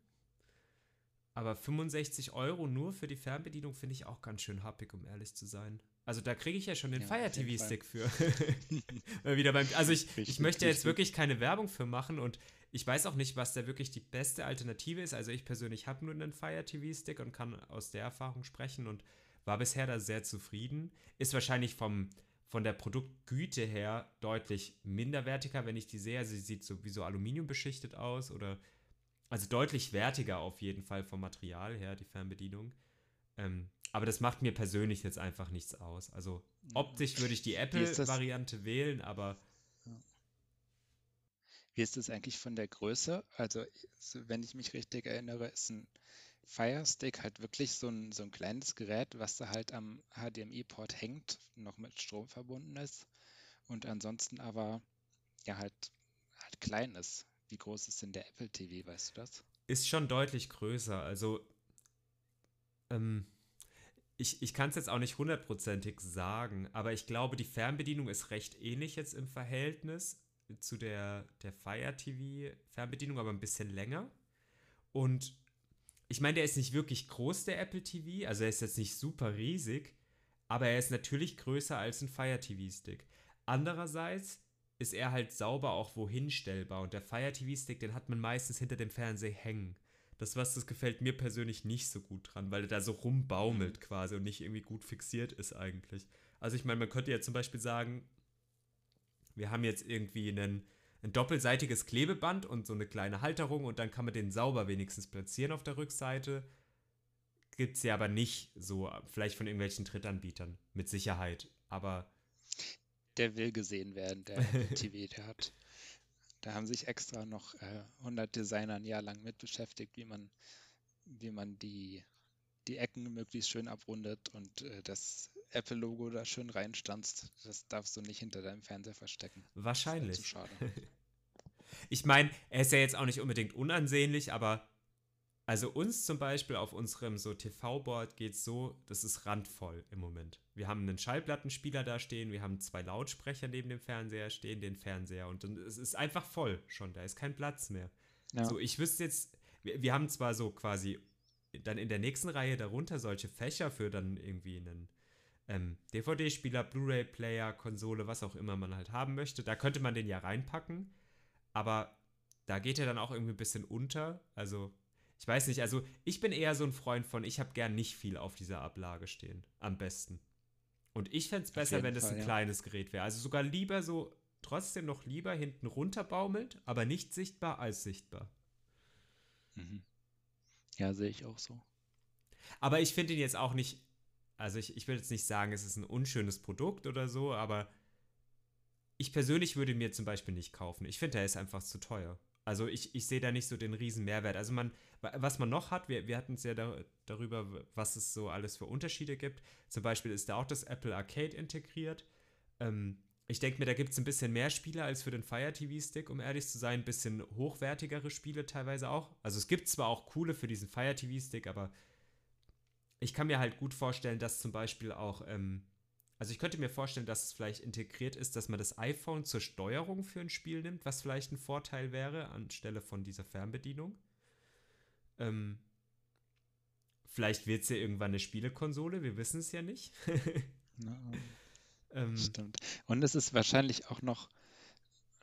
aber 65 Euro nur für die Fernbedienung finde ich auch ganz schön happig, um ehrlich zu sein. Also da kriege ich ja schon den ja, Fire TV Stick für. Wieder beim, also ich, richtig, ich möchte jetzt wirklich keine Werbung für machen und ich weiß auch nicht, was da wirklich die beste Alternative ist. Also ich persönlich habe nur einen Fire TV Stick und kann aus der Erfahrung sprechen und war bisher da sehr zufrieden. Ist wahrscheinlich vom, von der Produktgüte her deutlich minderwertiger, wenn ich die sehe. Also sie sieht so wie so Aluminium beschichtet aus oder also deutlich wertiger auf jeden Fall vom Material her, die Fernbedienung. Ähm, aber das macht mir persönlich jetzt einfach nichts aus. Also optisch würde ich die Apple-Variante wählen, aber. Wie ist das eigentlich von der Größe? Also, wenn ich mich richtig erinnere, ist ein Fire Stick halt wirklich so ein, so ein kleines Gerät, was da halt am HDMI-Port hängt, noch mit Strom verbunden ist und ansonsten aber ja halt, halt klein ist. Wie groß ist denn der Apple TV, weißt du das? Ist schon deutlich größer. Also, ähm, ich, ich kann es jetzt auch nicht hundertprozentig sagen, aber ich glaube, die Fernbedienung ist recht ähnlich jetzt im Verhältnis zu der, der Fire TV Fernbedienung, aber ein bisschen länger. Und ich meine, der ist nicht wirklich groß, der Apple TV, also er ist jetzt nicht super riesig, aber er ist natürlich größer als ein Fire TV Stick. Andererseits ist er halt sauber auch wohin stellbar. Und der Fire TV Stick, den hat man meistens hinter dem Fernseher hängen. Das was, das gefällt mir persönlich nicht so gut dran, weil er da so rumbaumelt quasi und nicht irgendwie gut fixiert ist eigentlich. Also ich meine, man könnte ja zum Beispiel sagen, wir haben jetzt irgendwie einen, ein doppelseitiges Klebeband und so eine kleine Halterung und dann kann man den sauber wenigstens platzieren auf der Rückseite. Gibt es ja aber nicht so, vielleicht von irgendwelchen Drittanbietern, mit Sicherheit. Aber der will gesehen werden, der TV. Der hat, da haben sich extra noch äh, 100 Designer ein Jahr lang mit beschäftigt, wie man, wie man die, die Ecken möglichst schön abrundet und äh, das Apple-Logo da schön reinstanzt. Das darfst du nicht hinter deinem Fernseher verstecken. Wahrscheinlich. Das ist halt schade. ich meine, er ist ja jetzt auch nicht unbedingt unansehnlich, aber also uns zum Beispiel auf unserem so TV-Board geht es so, das ist randvoll im Moment. Wir haben einen Schallplattenspieler da stehen, wir haben zwei Lautsprecher neben dem Fernseher stehen, den Fernseher und es ist einfach voll schon, da ist kein Platz mehr. Ja. So, ich wüsste jetzt, wir, wir, haben zwar so quasi dann in der nächsten Reihe darunter solche Fächer für dann irgendwie einen ähm, DVD-Spieler, Blu-ray-Player, Konsole, was auch immer man halt haben möchte. Da könnte man den ja reinpacken, aber da geht er dann auch irgendwie ein bisschen unter. Also, ich weiß nicht, also ich bin eher so ein Freund von, ich habe gern nicht viel auf dieser Ablage stehen. Am besten. Und ich fände es besser, wenn es ein ja. kleines Gerät wäre. Also sogar lieber so, trotzdem noch lieber hinten runterbaumelt, aber nicht sichtbar als sichtbar. Mhm. Ja, sehe ich auch so. Aber ich finde ihn jetzt auch nicht also ich, ich will jetzt nicht sagen, es ist ein unschönes Produkt oder so, aber ich persönlich würde mir zum Beispiel nicht kaufen. Ich finde, er ist einfach zu teuer. Also ich, ich sehe da nicht so den riesen Mehrwert. Also man, was man noch hat, wir, wir hatten es ja da, darüber, was es so alles für Unterschiede gibt. Zum Beispiel ist da auch das Apple Arcade integriert. Ähm, ich denke mir, da gibt es ein bisschen mehr Spiele als für den Fire TV Stick, um ehrlich zu sein. Ein bisschen hochwertigere Spiele teilweise auch. Also es gibt zwar auch coole für diesen Fire TV Stick, aber ich kann mir halt gut vorstellen, dass zum Beispiel auch, ähm, also ich könnte mir vorstellen, dass es vielleicht integriert ist, dass man das iPhone zur Steuerung für ein Spiel nimmt, was vielleicht ein Vorteil wäre anstelle von dieser Fernbedienung. Ähm, vielleicht wird es ja irgendwann eine Spielekonsole, wir wissen es ja nicht. no. ähm, Stimmt. Und es ist wahrscheinlich auch noch,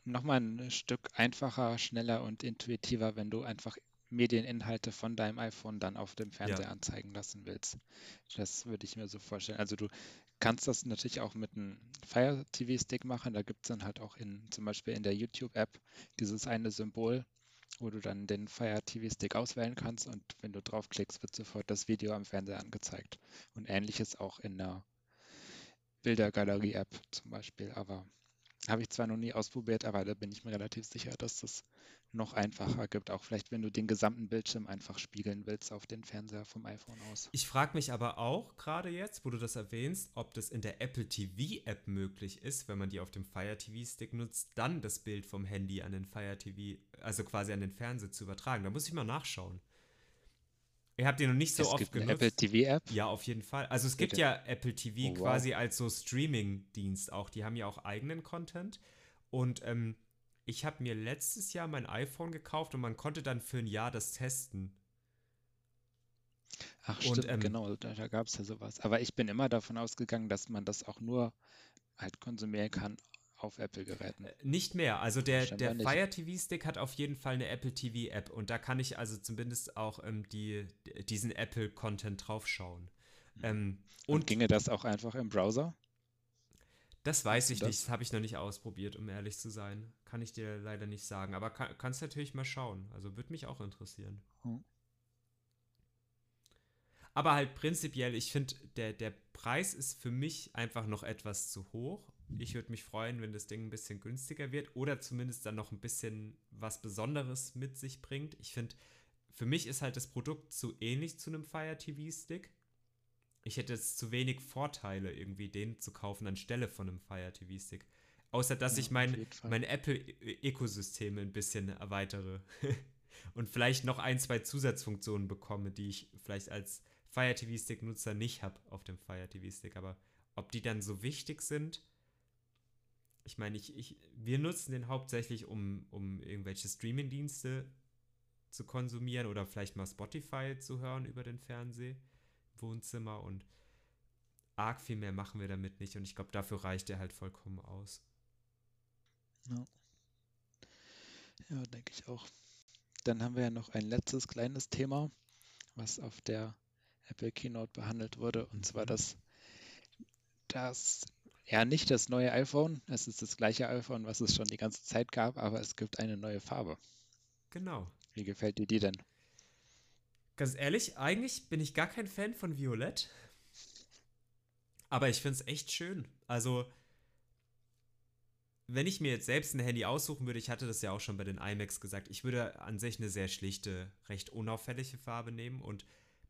noch mal ein Stück einfacher, schneller und intuitiver, wenn du einfach Medieninhalte von deinem iPhone dann auf dem Fernseher ja. anzeigen lassen willst. Das würde ich mir so vorstellen. Also du kannst das natürlich auch mit einem Fire TV Stick machen. Da gibt es dann halt auch in zum Beispiel in der YouTube-App dieses eine Symbol, wo du dann den Fire TV Stick auswählen kannst und wenn du draufklickst, wird sofort das Video am Fernseher angezeigt. Und ähnliches auch in der Bildergalerie-App zum Beispiel. Aber habe ich zwar noch nie ausprobiert, aber da bin ich mir relativ sicher, dass das noch einfacher gibt, auch vielleicht wenn du den gesamten Bildschirm einfach spiegeln willst auf den Fernseher vom iPhone aus. Ich frage mich aber auch gerade jetzt, wo du das erwähnst, ob das in der Apple TV App möglich ist, wenn man die auf dem Fire TV Stick nutzt, dann das Bild vom Handy an den Fire TV, also quasi an den Fernseher zu übertragen. Da muss ich mal nachschauen. Ihr habt die noch nicht so es oft gibt genutzt. Eine Apple TV App? Ja, auf jeden Fall. Also es Bitte. gibt ja Apple TV oh, quasi wow. als so Streaming-Dienst auch. Die haben ja auch eigenen Content. Und ähm, ich habe mir letztes Jahr mein iPhone gekauft und man konnte dann für ein Jahr das testen. Ach stimmt, und, ähm, genau, da, da gab es ja sowas. Aber ich bin immer davon ausgegangen, dass man das auch nur halt konsumieren kann auf Apple-Geräten. Äh, nicht mehr. Also der, der Fire TV Stick hat auf jeden Fall eine Apple TV App und da kann ich also zumindest auch ähm, die, diesen Apple-Content draufschauen. Mhm. Ähm, und, und, ginge das auch einfach im Browser? Das weiß ich das? nicht, das habe ich noch nicht ausprobiert, um ehrlich zu sein. Kann ich dir leider nicht sagen, aber kann, kannst natürlich mal schauen. Also würde mich auch interessieren. Hm. Aber halt prinzipiell, ich finde, der, der Preis ist für mich einfach noch etwas zu hoch. Ich würde mich freuen, wenn das Ding ein bisschen günstiger wird oder zumindest dann noch ein bisschen was Besonderes mit sich bringt. Ich finde, für mich ist halt das Produkt zu ähnlich zu einem Fire TV Stick ich hätte jetzt zu wenig Vorteile, irgendwie den zu kaufen anstelle von einem Fire TV Stick. Außer dass ja, ich mein, mein Apple-Ökosystem ein bisschen erweitere. und vielleicht noch ein, zwei Zusatzfunktionen bekomme, die ich vielleicht als Fire TV Stick-Nutzer nicht habe auf dem Fire TV Stick. Aber ob die dann so wichtig sind, ich meine, ich, ich, wir nutzen den hauptsächlich, um, um irgendwelche Streaming-Dienste zu konsumieren oder vielleicht mal Spotify zu hören über den Fernseher. Wohnzimmer und arg viel mehr machen wir damit nicht. Und ich glaube, dafür reicht er halt vollkommen aus. Ja, ja denke ich auch. Dann haben wir ja noch ein letztes kleines Thema, was auf der Apple Keynote behandelt wurde, und zwar mhm. das, das ja nicht das neue iPhone. Es ist das gleiche iPhone, was es schon die ganze Zeit gab, aber es gibt eine neue Farbe. Genau. Wie gefällt dir die denn? Ganz ehrlich, eigentlich bin ich gar kein Fan von Violett. Aber ich finde es echt schön. Also, wenn ich mir jetzt selbst ein Handy aussuchen würde, ich hatte das ja auch schon bei den iMacs gesagt, ich würde an sich eine sehr schlichte, recht unauffällige Farbe nehmen und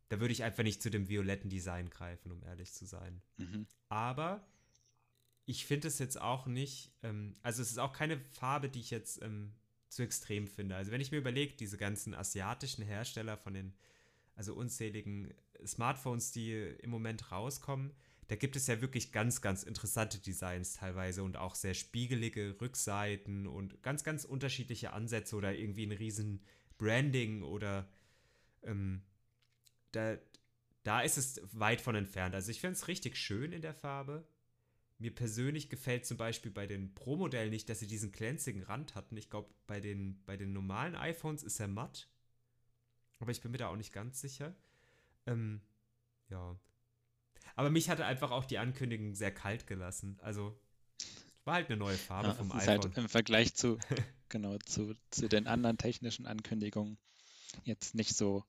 da würde ich einfach nicht zu dem violetten Design greifen, um ehrlich zu sein. Mhm. Aber ich finde es jetzt auch nicht, ähm, also es ist auch keine Farbe, die ich jetzt ähm, zu extrem finde. Also wenn ich mir überlege, diese ganzen asiatischen Hersteller von den also unzähligen Smartphones, die im Moment rauskommen, da gibt es ja wirklich ganz, ganz interessante Designs teilweise und auch sehr spiegelige Rückseiten und ganz, ganz unterschiedliche Ansätze oder irgendwie ein riesen Branding oder ähm, da, da ist es weit von entfernt. Also ich finde es richtig schön in der Farbe. Mir persönlich gefällt zum Beispiel bei den Pro-Modellen nicht, dass sie diesen glänzigen Rand hatten. Ich glaube, bei den, bei den normalen iPhones ist er matt. Aber ich bin mir da auch nicht ganz sicher. Ähm, ja. Aber mich hatte einfach auch die Ankündigung sehr kalt gelassen. Also war halt eine neue Farbe ja, vom ist iPhone. Halt Im Vergleich zu, genau, zu, zu den anderen technischen Ankündigungen jetzt nicht so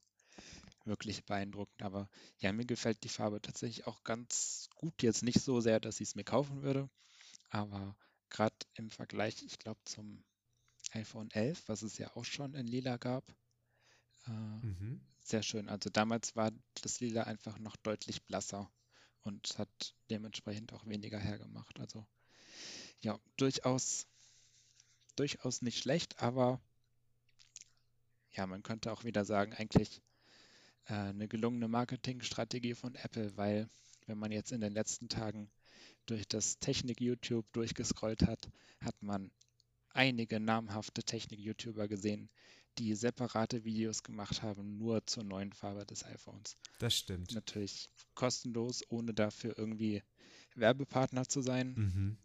wirklich beeindruckend. Aber ja, mir gefällt die Farbe tatsächlich auch ganz gut. Jetzt nicht so sehr, dass ich es mir kaufen würde, aber gerade im Vergleich, ich glaube, zum iPhone 11, was es ja auch schon in lila gab, äh, mhm. sehr schön. Also damals war das lila einfach noch deutlich blasser und hat dementsprechend auch weniger hergemacht. Also ja, durchaus, durchaus nicht schlecht, aber ja, man könnte auch wieder sagen, eigentlich äh, eine gelungene Marketingstrategie von Apple, weil wenn man jetzt in den letzten Tagen durch das Technik-YouTube durchgescrollt hat, hat man einige namhafte Technik-YouTuber gesehen, die separate Videos gemacht haben, nur zur neuen Farbe des iPhones. Das stimmt. Natürlich kostenlos, ohne dafür irgendwie Werbepartner zu sein, mhm.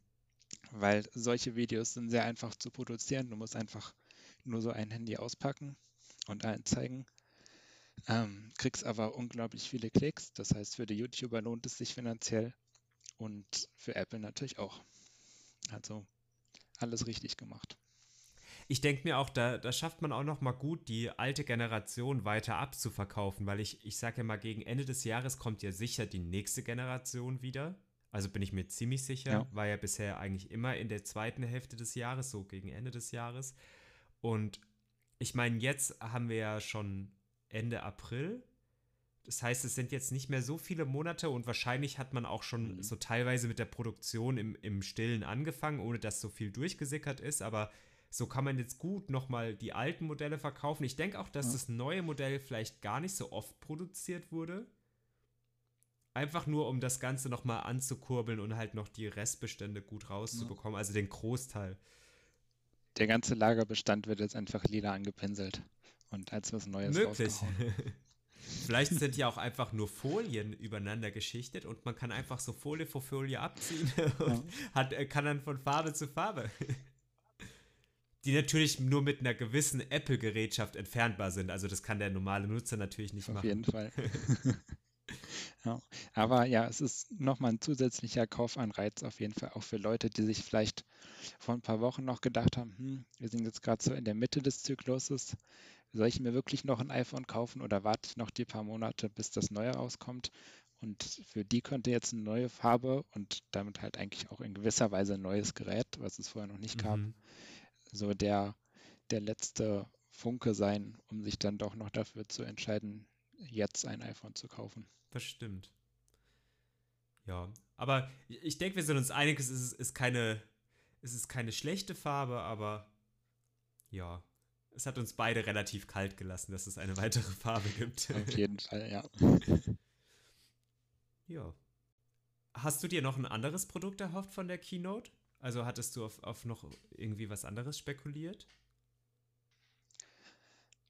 weil solche Videos sind sehr einfach zu produzieren. Du musst einfach nur so ein Handy auspacken und allen zeigen. Ähm, kriegst aber unglaublich viele Klicks. Das heißt, für die YouTuber lohnt es sich finanziell und für Apple natürlich auch. Also alles richtig gemacht. Ich denke mir auch, da, da schafft man auch noch mal gut, die alte Generation weiter abzuverkaufen, weil ich, ich sage ja mal, gegen Ende des Jahres kommt ja sicher die nächste Generation wieder. Also bin ich mir ziemlich sicher, ja. war ja bisher eigentlich immer in der zweiten Hälfte des Jahres, so gegen Ende des Jahres. Und ich meine, jetzt haben wir ja schon Ende April. Das heißt, es sind jetzt nicht mehr so viele Monate und wahrscheinlich hat man auch schon mhm. so teilweise mit der Produktion im, im Stillen angefangen, ohne dass so viel durchgesickert ist. Aber so kann man jetzt gut nochmal die alten Modelle verkaufen. Ich denke auch, dass ja. das neue Modell vielleicht gar nicht so oft produziert wurde. Einfach nur, um das Ganze nochmal anzukurbeln und halt noch die Restbestände gut rauszubekommen, ja. also den Großteil. Der ganze Lagerbestand wird jetzt einfach lila angepinselt und als was Neues Möglich. Vielleicht sind ja auch einfach nur Folien übereinander geschichtet und man kann einfach so Folie vor Folie abziehen und ja. hat, äh, kann dann von Farbe zu Farbe. Die natürlich nur mit einer gewissen Apple-Gerätschaft entfernbar sind. Also das kann der normale Nutzer natürlich nicht Auf machen. Auf jeden Fall. ja. Aber ja, es ist nochmal ein zusätzlicher Kaufanreiz auf jeden Fall auch für Leute, die sich vielleicht vor ein paar Wochen noch gedacht haben, hm, wir sind jetzt gerade so in der Mitte des Zykluses, soll ich mir wirklich noch ein iPhone kaufen oder warte ich noch die paar Monate, bis das neue rauskommt? Und für die könnte jetzt eine neue Farbe und damit halt eigentlich auch in gewisser Weise ein neues Gerät, was es vorher noch nicht gab, mhm. so der, der letzte Funke sein, um sich dann doch noch dafür zu entscheiden, jetzt ein iPhone zu kaufen. Das stimmt. Ja, aber ich denke, wir sind uns einig, es ist, ist, keine, es ist keine schlechte Farbe, aber ja, es hat uns beide relativ kalt gelassen, dass es eine weitere Farbe gibt. Auf jeden Fall, ja. Ja. Hast du dir noch ein anderes Produkt erhofft von der Keynote? Also hattest du auf, auf noch irgendwie was anderes spekuliert?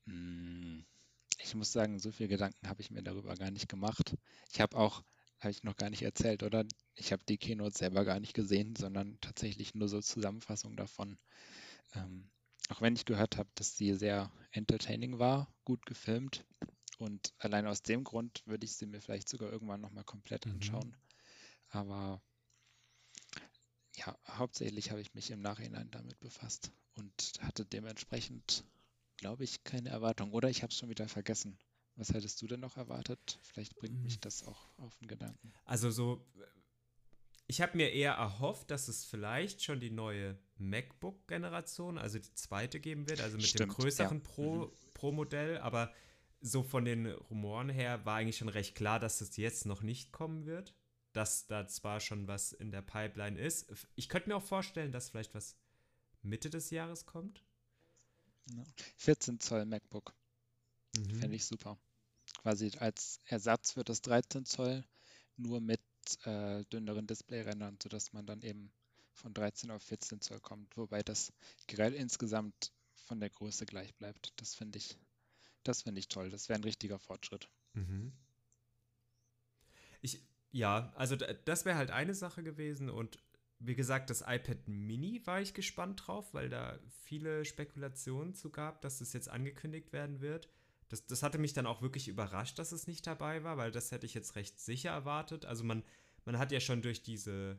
Hm, ich muss sagen, so viel Gedanken habe ich mir darüber gar nicht gemacht. Ich habe auch, habe ich noch gar nicht erzählt, oder? Ich habe die Keynote selber gar nicht gesehen, sondern tatsächlich nur so Zusammenfassung davon. Ähm, auch wenn ich gehört habe, dass sie sehr entertaining war, gut gefilmt. Und allein aus dem Grund würde ich sie mir vielleicht sogar irgendwann nochmal komplett mhm. anschauen. Mhm. Aber ja, hauptsächlich habe ich mich im Nachhinein damit befasst und hatte dementsprechend, glaube ich, keine Erwartung. Oder ich habe es schon wieder vergessen. Was hättest du denn noch erwartet? Vielleicht bringt mich mhm. das auch auf den Gedanken. Also so ich habe mir eher erhofft, dass es vielleicht schon die neue MacBook-Generation, also die zweite geben wird, also mit Stimmt, dem größeren ja. Pro, mhm. Pro-Modell, aber so von den Rumoren her war eigentlich schon recht klar, dass es jetzt noch nicht kommen wird. Dass da zwar schon was in der Pipeline ist. Ich könnte mir auch vorstellen, dass vielleicht was Mitte des Jahres kommt. 14 Zoll MacBook. Mhm. Fände ich super. Quasi als Ersatz für das 13 Zoll, nur mit äh, dünneren Displayrändern, sodass man dann eben von 13 auf 14 Zoll kommt, wobei das Gerät insgesamt von der Größe gleich bleibt. Das finde ich, das finde ich toll. Das wäre ein richtiger Fortschritt. Mhm. Ich, ja, also das wäre halt eine Sache gewesen und wie gesagt, das iPad Mini war ich gespannt drauf, weil da viele Spekulationen zu gab, dass das jetzt angekündigt werden wird. Das, das hatte mich dann auch wirklich überrascht, dass es nicht dabei war, weil das hätte ich jetzt recht sicher erwartet. Also man, man hat ja schon durch diese,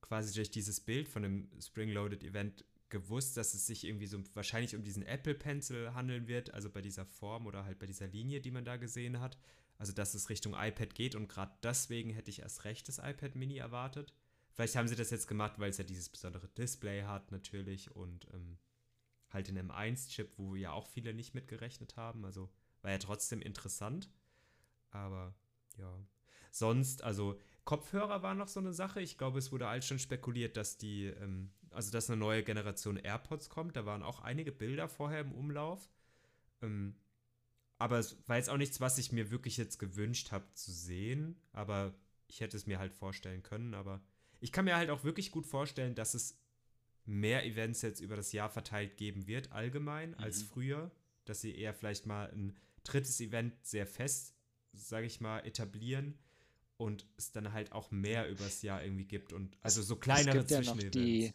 quasi durch dieses Bild von dem Spring-Loaded Event gewusst, dass es sich irgendwie so wahrscheinlich um diesen Apple Pencil handeln wird, also bei dieser Form oder halt bei dieser Linie, die man da gesehen hat. Also dass es Richtung iPad geht und gerade deswegen hätte ich erst recht das iPad Mini erwartet. Vielleicht haben sie das jetzt gemacht, weil es ja dieses besondere Display hat natürlich und ähm, halt den M1-Chip, wo ja auch viele nicht mitgerechnet haben. Also war ja trotzdem interessant. Aber ja. Sonst, also Kopfhörer war noch so eine Sache. Ich glaube, es wurde alles schon spekuliert, dass die, ähm, also dass eine neue Generation AirPods kommt. Da waren auch einige Bilder vorher im Umlauf. Ähm, aber es war jetzt auch nichts, was ich mir wirklich jetzt gewünscht habe zu sehen. Aber ich hätte es mir halt vorstellen können. Aber ich kann mir halt auch wirklich gut vorstellen, dass es mehr Events jetzt über das Jahr verteilt geben wird, allgemein, mhm. als früher. Dass sie eher vielleicht mal ein drittes Event sehr fest, sage ich mal, etablieren und es dann halt auch mehr übers Jahr irgendwie gibt und also so kleinere es gibt ja noch die,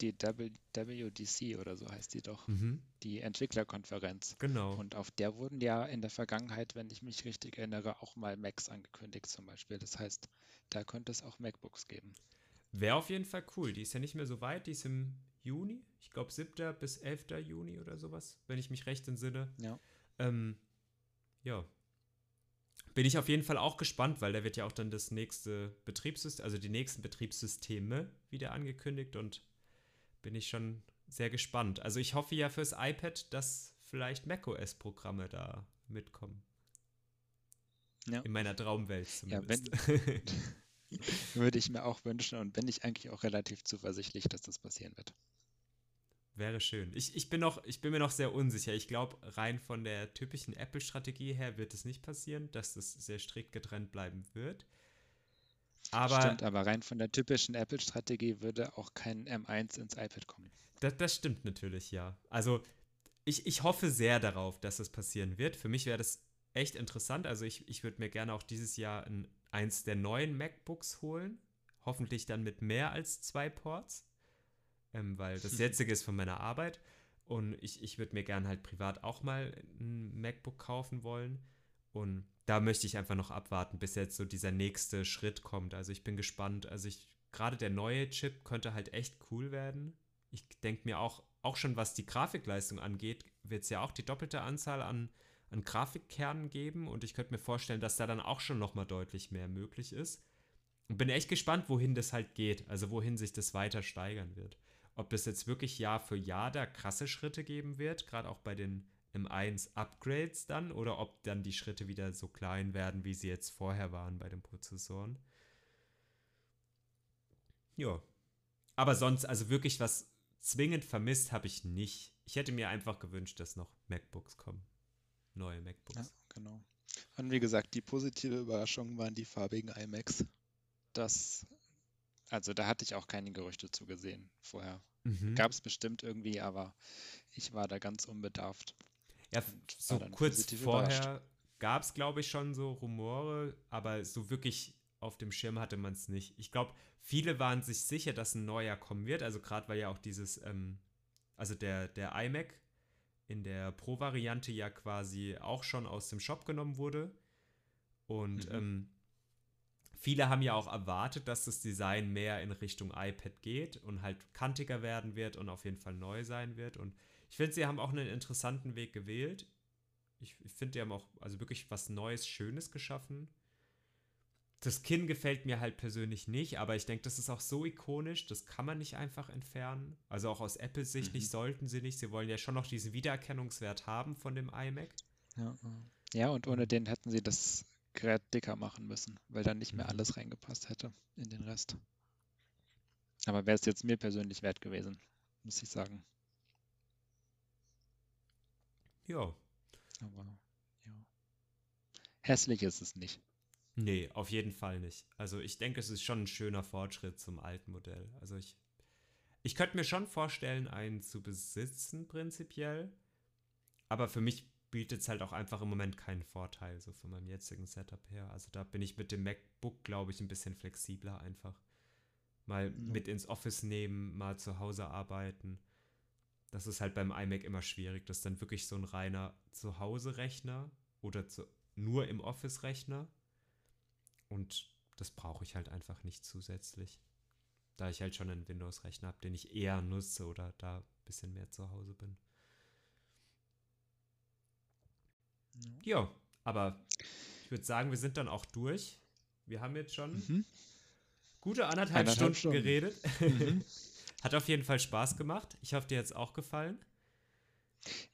die WDC oder so heißt die doch, mhm. die Entwicklerkonferenz. Genau. Und auf der wurden ja in der Vergangenheit, wenn ich mich richtig erinnere, auch mal Macs angekündigt zum Beispiel. Das heißt, da könnte es auch MacBooks geben. Wäre auf jeden Fall cool. Die ist ja nicht mehr so weit, die ist im Juni. Ich glaube 7. bis 11. Juni oder sowas, wenn ich mich recht entsinne. Ja. Ähm, ja. Bin ich auf jeden Fall auch gespannt, weil da wird ja auch dann das nächste Betriebssystem, also die nächsten Betriebssysteme wieder angekündigt und bin ich schon sehr gespannt. Also ich hoffe ja fürs iPad, dass vielleicht macOS-Programme da mitkommen. Ja. In meiner Traumwelt zumindest. Ja, wenn, würde ich mir auch wünschen und bin ich eigentlich auch relativ zuversichtlich, dass das passieren wird. Wäre schön. Ich, ich, bin noch, ich bin mir noch sehr unsicher. Ich glaube, rein von der typischen Apple-Strategie her wird es nicht passieren, dass das sehr strikt getrennt bleiben wird. Aber, stimmt, aber rein von der typischen Apple-Strategie würde auch kein M1 ins iPad kommen. Das, das stimmt natürlich, ja. Also ich, ich hoffe sehr darauf, dass es passieren wird. Für mich wäre das echt interessant. Also ich, ich würde mir gerne auch dieses Jahr ein, eins der neuen MacBooks holen. Hoffentlich dann mit mehr als zwei Ports. Ähm, weil das jetzige ist von meiner Arbeit. Und ich, ich würde mir gerne halt privat auch mal ein MacBook kaufen wollen. Und da möchte ich einfach noch abwarten, bis jetzt so dieser nächste Schritt kommt. Also ich bin gespannt. Also ich, gerade der neue Chip könnte halt echt cool werden. Ich denke mir auch, auch schon was die Grafikleistung angeht, wird es ja auch die doppelte Anzahl an, an Grafikkernen geben. Und ich könnte mir vorstellen, dass da dann auch schon nochmal deutlich mehr möglich ist. Und bin echt gespannt, wohin das halt geht. Also wohin sich das weiter steigern wird. Ob es jetzt wirklich Jahr für Jahr da krasse Schritte geben wird, gerade auch bei den M1 Upgrades dann oder ob dann die Schritte wieder so klein werden, wie sie jetzt vorher waren bei den Prozessoren. Ja. Aber sonst, also wirklich was zwingend vermisst habe ich nicht. Ich hätte mir einfach gewünscht, dass noch MacBooks kommen. Neue MacBooks. Ja, genau. Und wie gesagt, die positive Überraschung waren die farbigen iMacs. Das, also da hatte ich auch keine Gerüchte zu gesehen vorher. Mhm. Gab es bestimmt irgendwie, aber ich war da ganz unbedarft. Ja, so kurz vorher gab es, glaube ich, schon so Rumore, aber so wirklich auf dem Schirm hatte man es nicht. Ich glaube, viele waren sich sicher, dass ein neuer kommen wird. Also gerade weil ja auch dieses, ähm, also der, der iMac in der Pro-Variante ja quasi auch schon aus dem Shop genommen wurde. Und mhm. ähm, viele haben ja auch erwartet, dass das Design mehr in Richtung iPad geht und halt kantiger werden wird und auf jeden Fall neu sein wird. Und ich finde, sie haben auch einen interessanten Weg gewählt. Ich, ich finde, die haben auch also wirklich was Neues, Schönes geschaffen. Das Kinn gefällt mir halt persönlich nicht, aber ich denke, das ist auch so ikonisch, das kann man nicht einfach entfernen. Also auch aus Apple-Sicht mhm. nicht, sollten sie nicht. Sie wollen ja schon noch diesen Wiedererkennungswert haben von dem iMac. Ja, ja und ohne den hätten sie das Gerät dicker machen müssen, weil dann nicht mehr mhm. alles reingepasst hätte in den Rest. Aber wäre es jetzt mir persönlich wert gewesen, muss ich sagen. Ja. Aber ja. Hässlich ist es nicht. Nee, auf jeden Fall nicht. Also ich denke, es ist schon ein schöner Fortschritt zum alten Modell. Also ich, ich könnte mir schon vorstellen, einen zu besitzen, prinzipiell. Aber für mich bietet es halt auch einfach im Moment keinen Vorteil, so von meinem jetzigen Setup her. Also da bin ich mit dem MacBook, glaube ich, ein bisschen flexibler einfach. Mal mhm. mit ins Office nehmen, mal zu Hause arbeiten. Das ist halt beim iMac immer schwierig. Das ist dann wirklich so ein reiner Zuhause-Rechner oder zu, nur im Office-Rechner. Und das brauche ich halt einfach nicht zusätzlich. Da ich halt schon einen Windows-Rechner habe, den ich eher nutze oder da ein bisschen mehr zu Hause bin. Ja, aber ich würde sagen, wir sind dann auch durch. Wir haben jetzt schon mhm. gute anderthalb, anderthalb Stunden, Stunden, geredet. Mhm. Hat auf jeden Fall Spaß gemacht. Ich hoffe, dir hat es auch gefallen.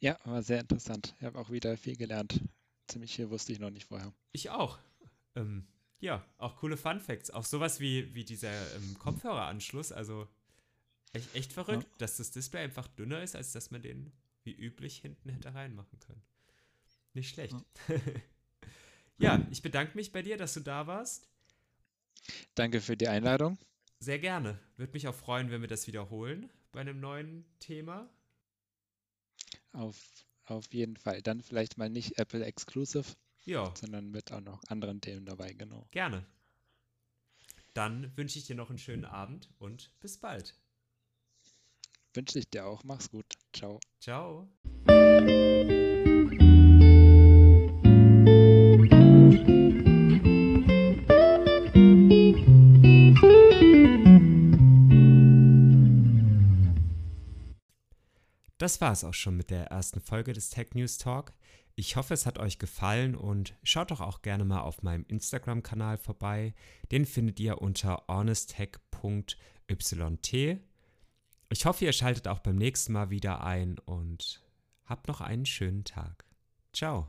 Ja, war sehr interessant. Ich habe auch wieder viel gelernt. Ziemlich viel wusste ich noch nicht vorher. Ich auch. Ähm, ja, auch coole Fun Facts. Auch sowas wie, wie dieser ähm, Kopfhöreranschluss. Also echt, echt verrückt, ja. dass das Display einfach dünner ist, als dass man den wie üblich hinten hätte reinmachen können. Nicht schlecht. Ja. ja, ich bedanke mich bei dir, dass du da warst. Danke für die Einladung. Sehr gerne. Würde mich auch freuen, wenn wir das wiederholen bei einem neuen Thema. Auf, auf jeden Fall. Dann vielleicht mal nicht Apple Exclusive, ja. sondern mit auch noch anderen Themen dabei, genau. Gerne. Dann wünsche ich dir noch einen schönen Abend und bis bald. Wünsche ich dir auch. Mach's gut. Ciao. Ciao. Das war es auch schon mit der ersten Folge des Tech News Talk. Ich hoffe, es hat euch gefallen und schaut doch auch gerne mal auf meinem Instagram-Kanal vorbei. Den findet ihr unter honesttech.yt. Ich hoffe, ihr schaltet auch beim nächsten Mal wieder ein und habt noch einen schönen Tag. Ciao.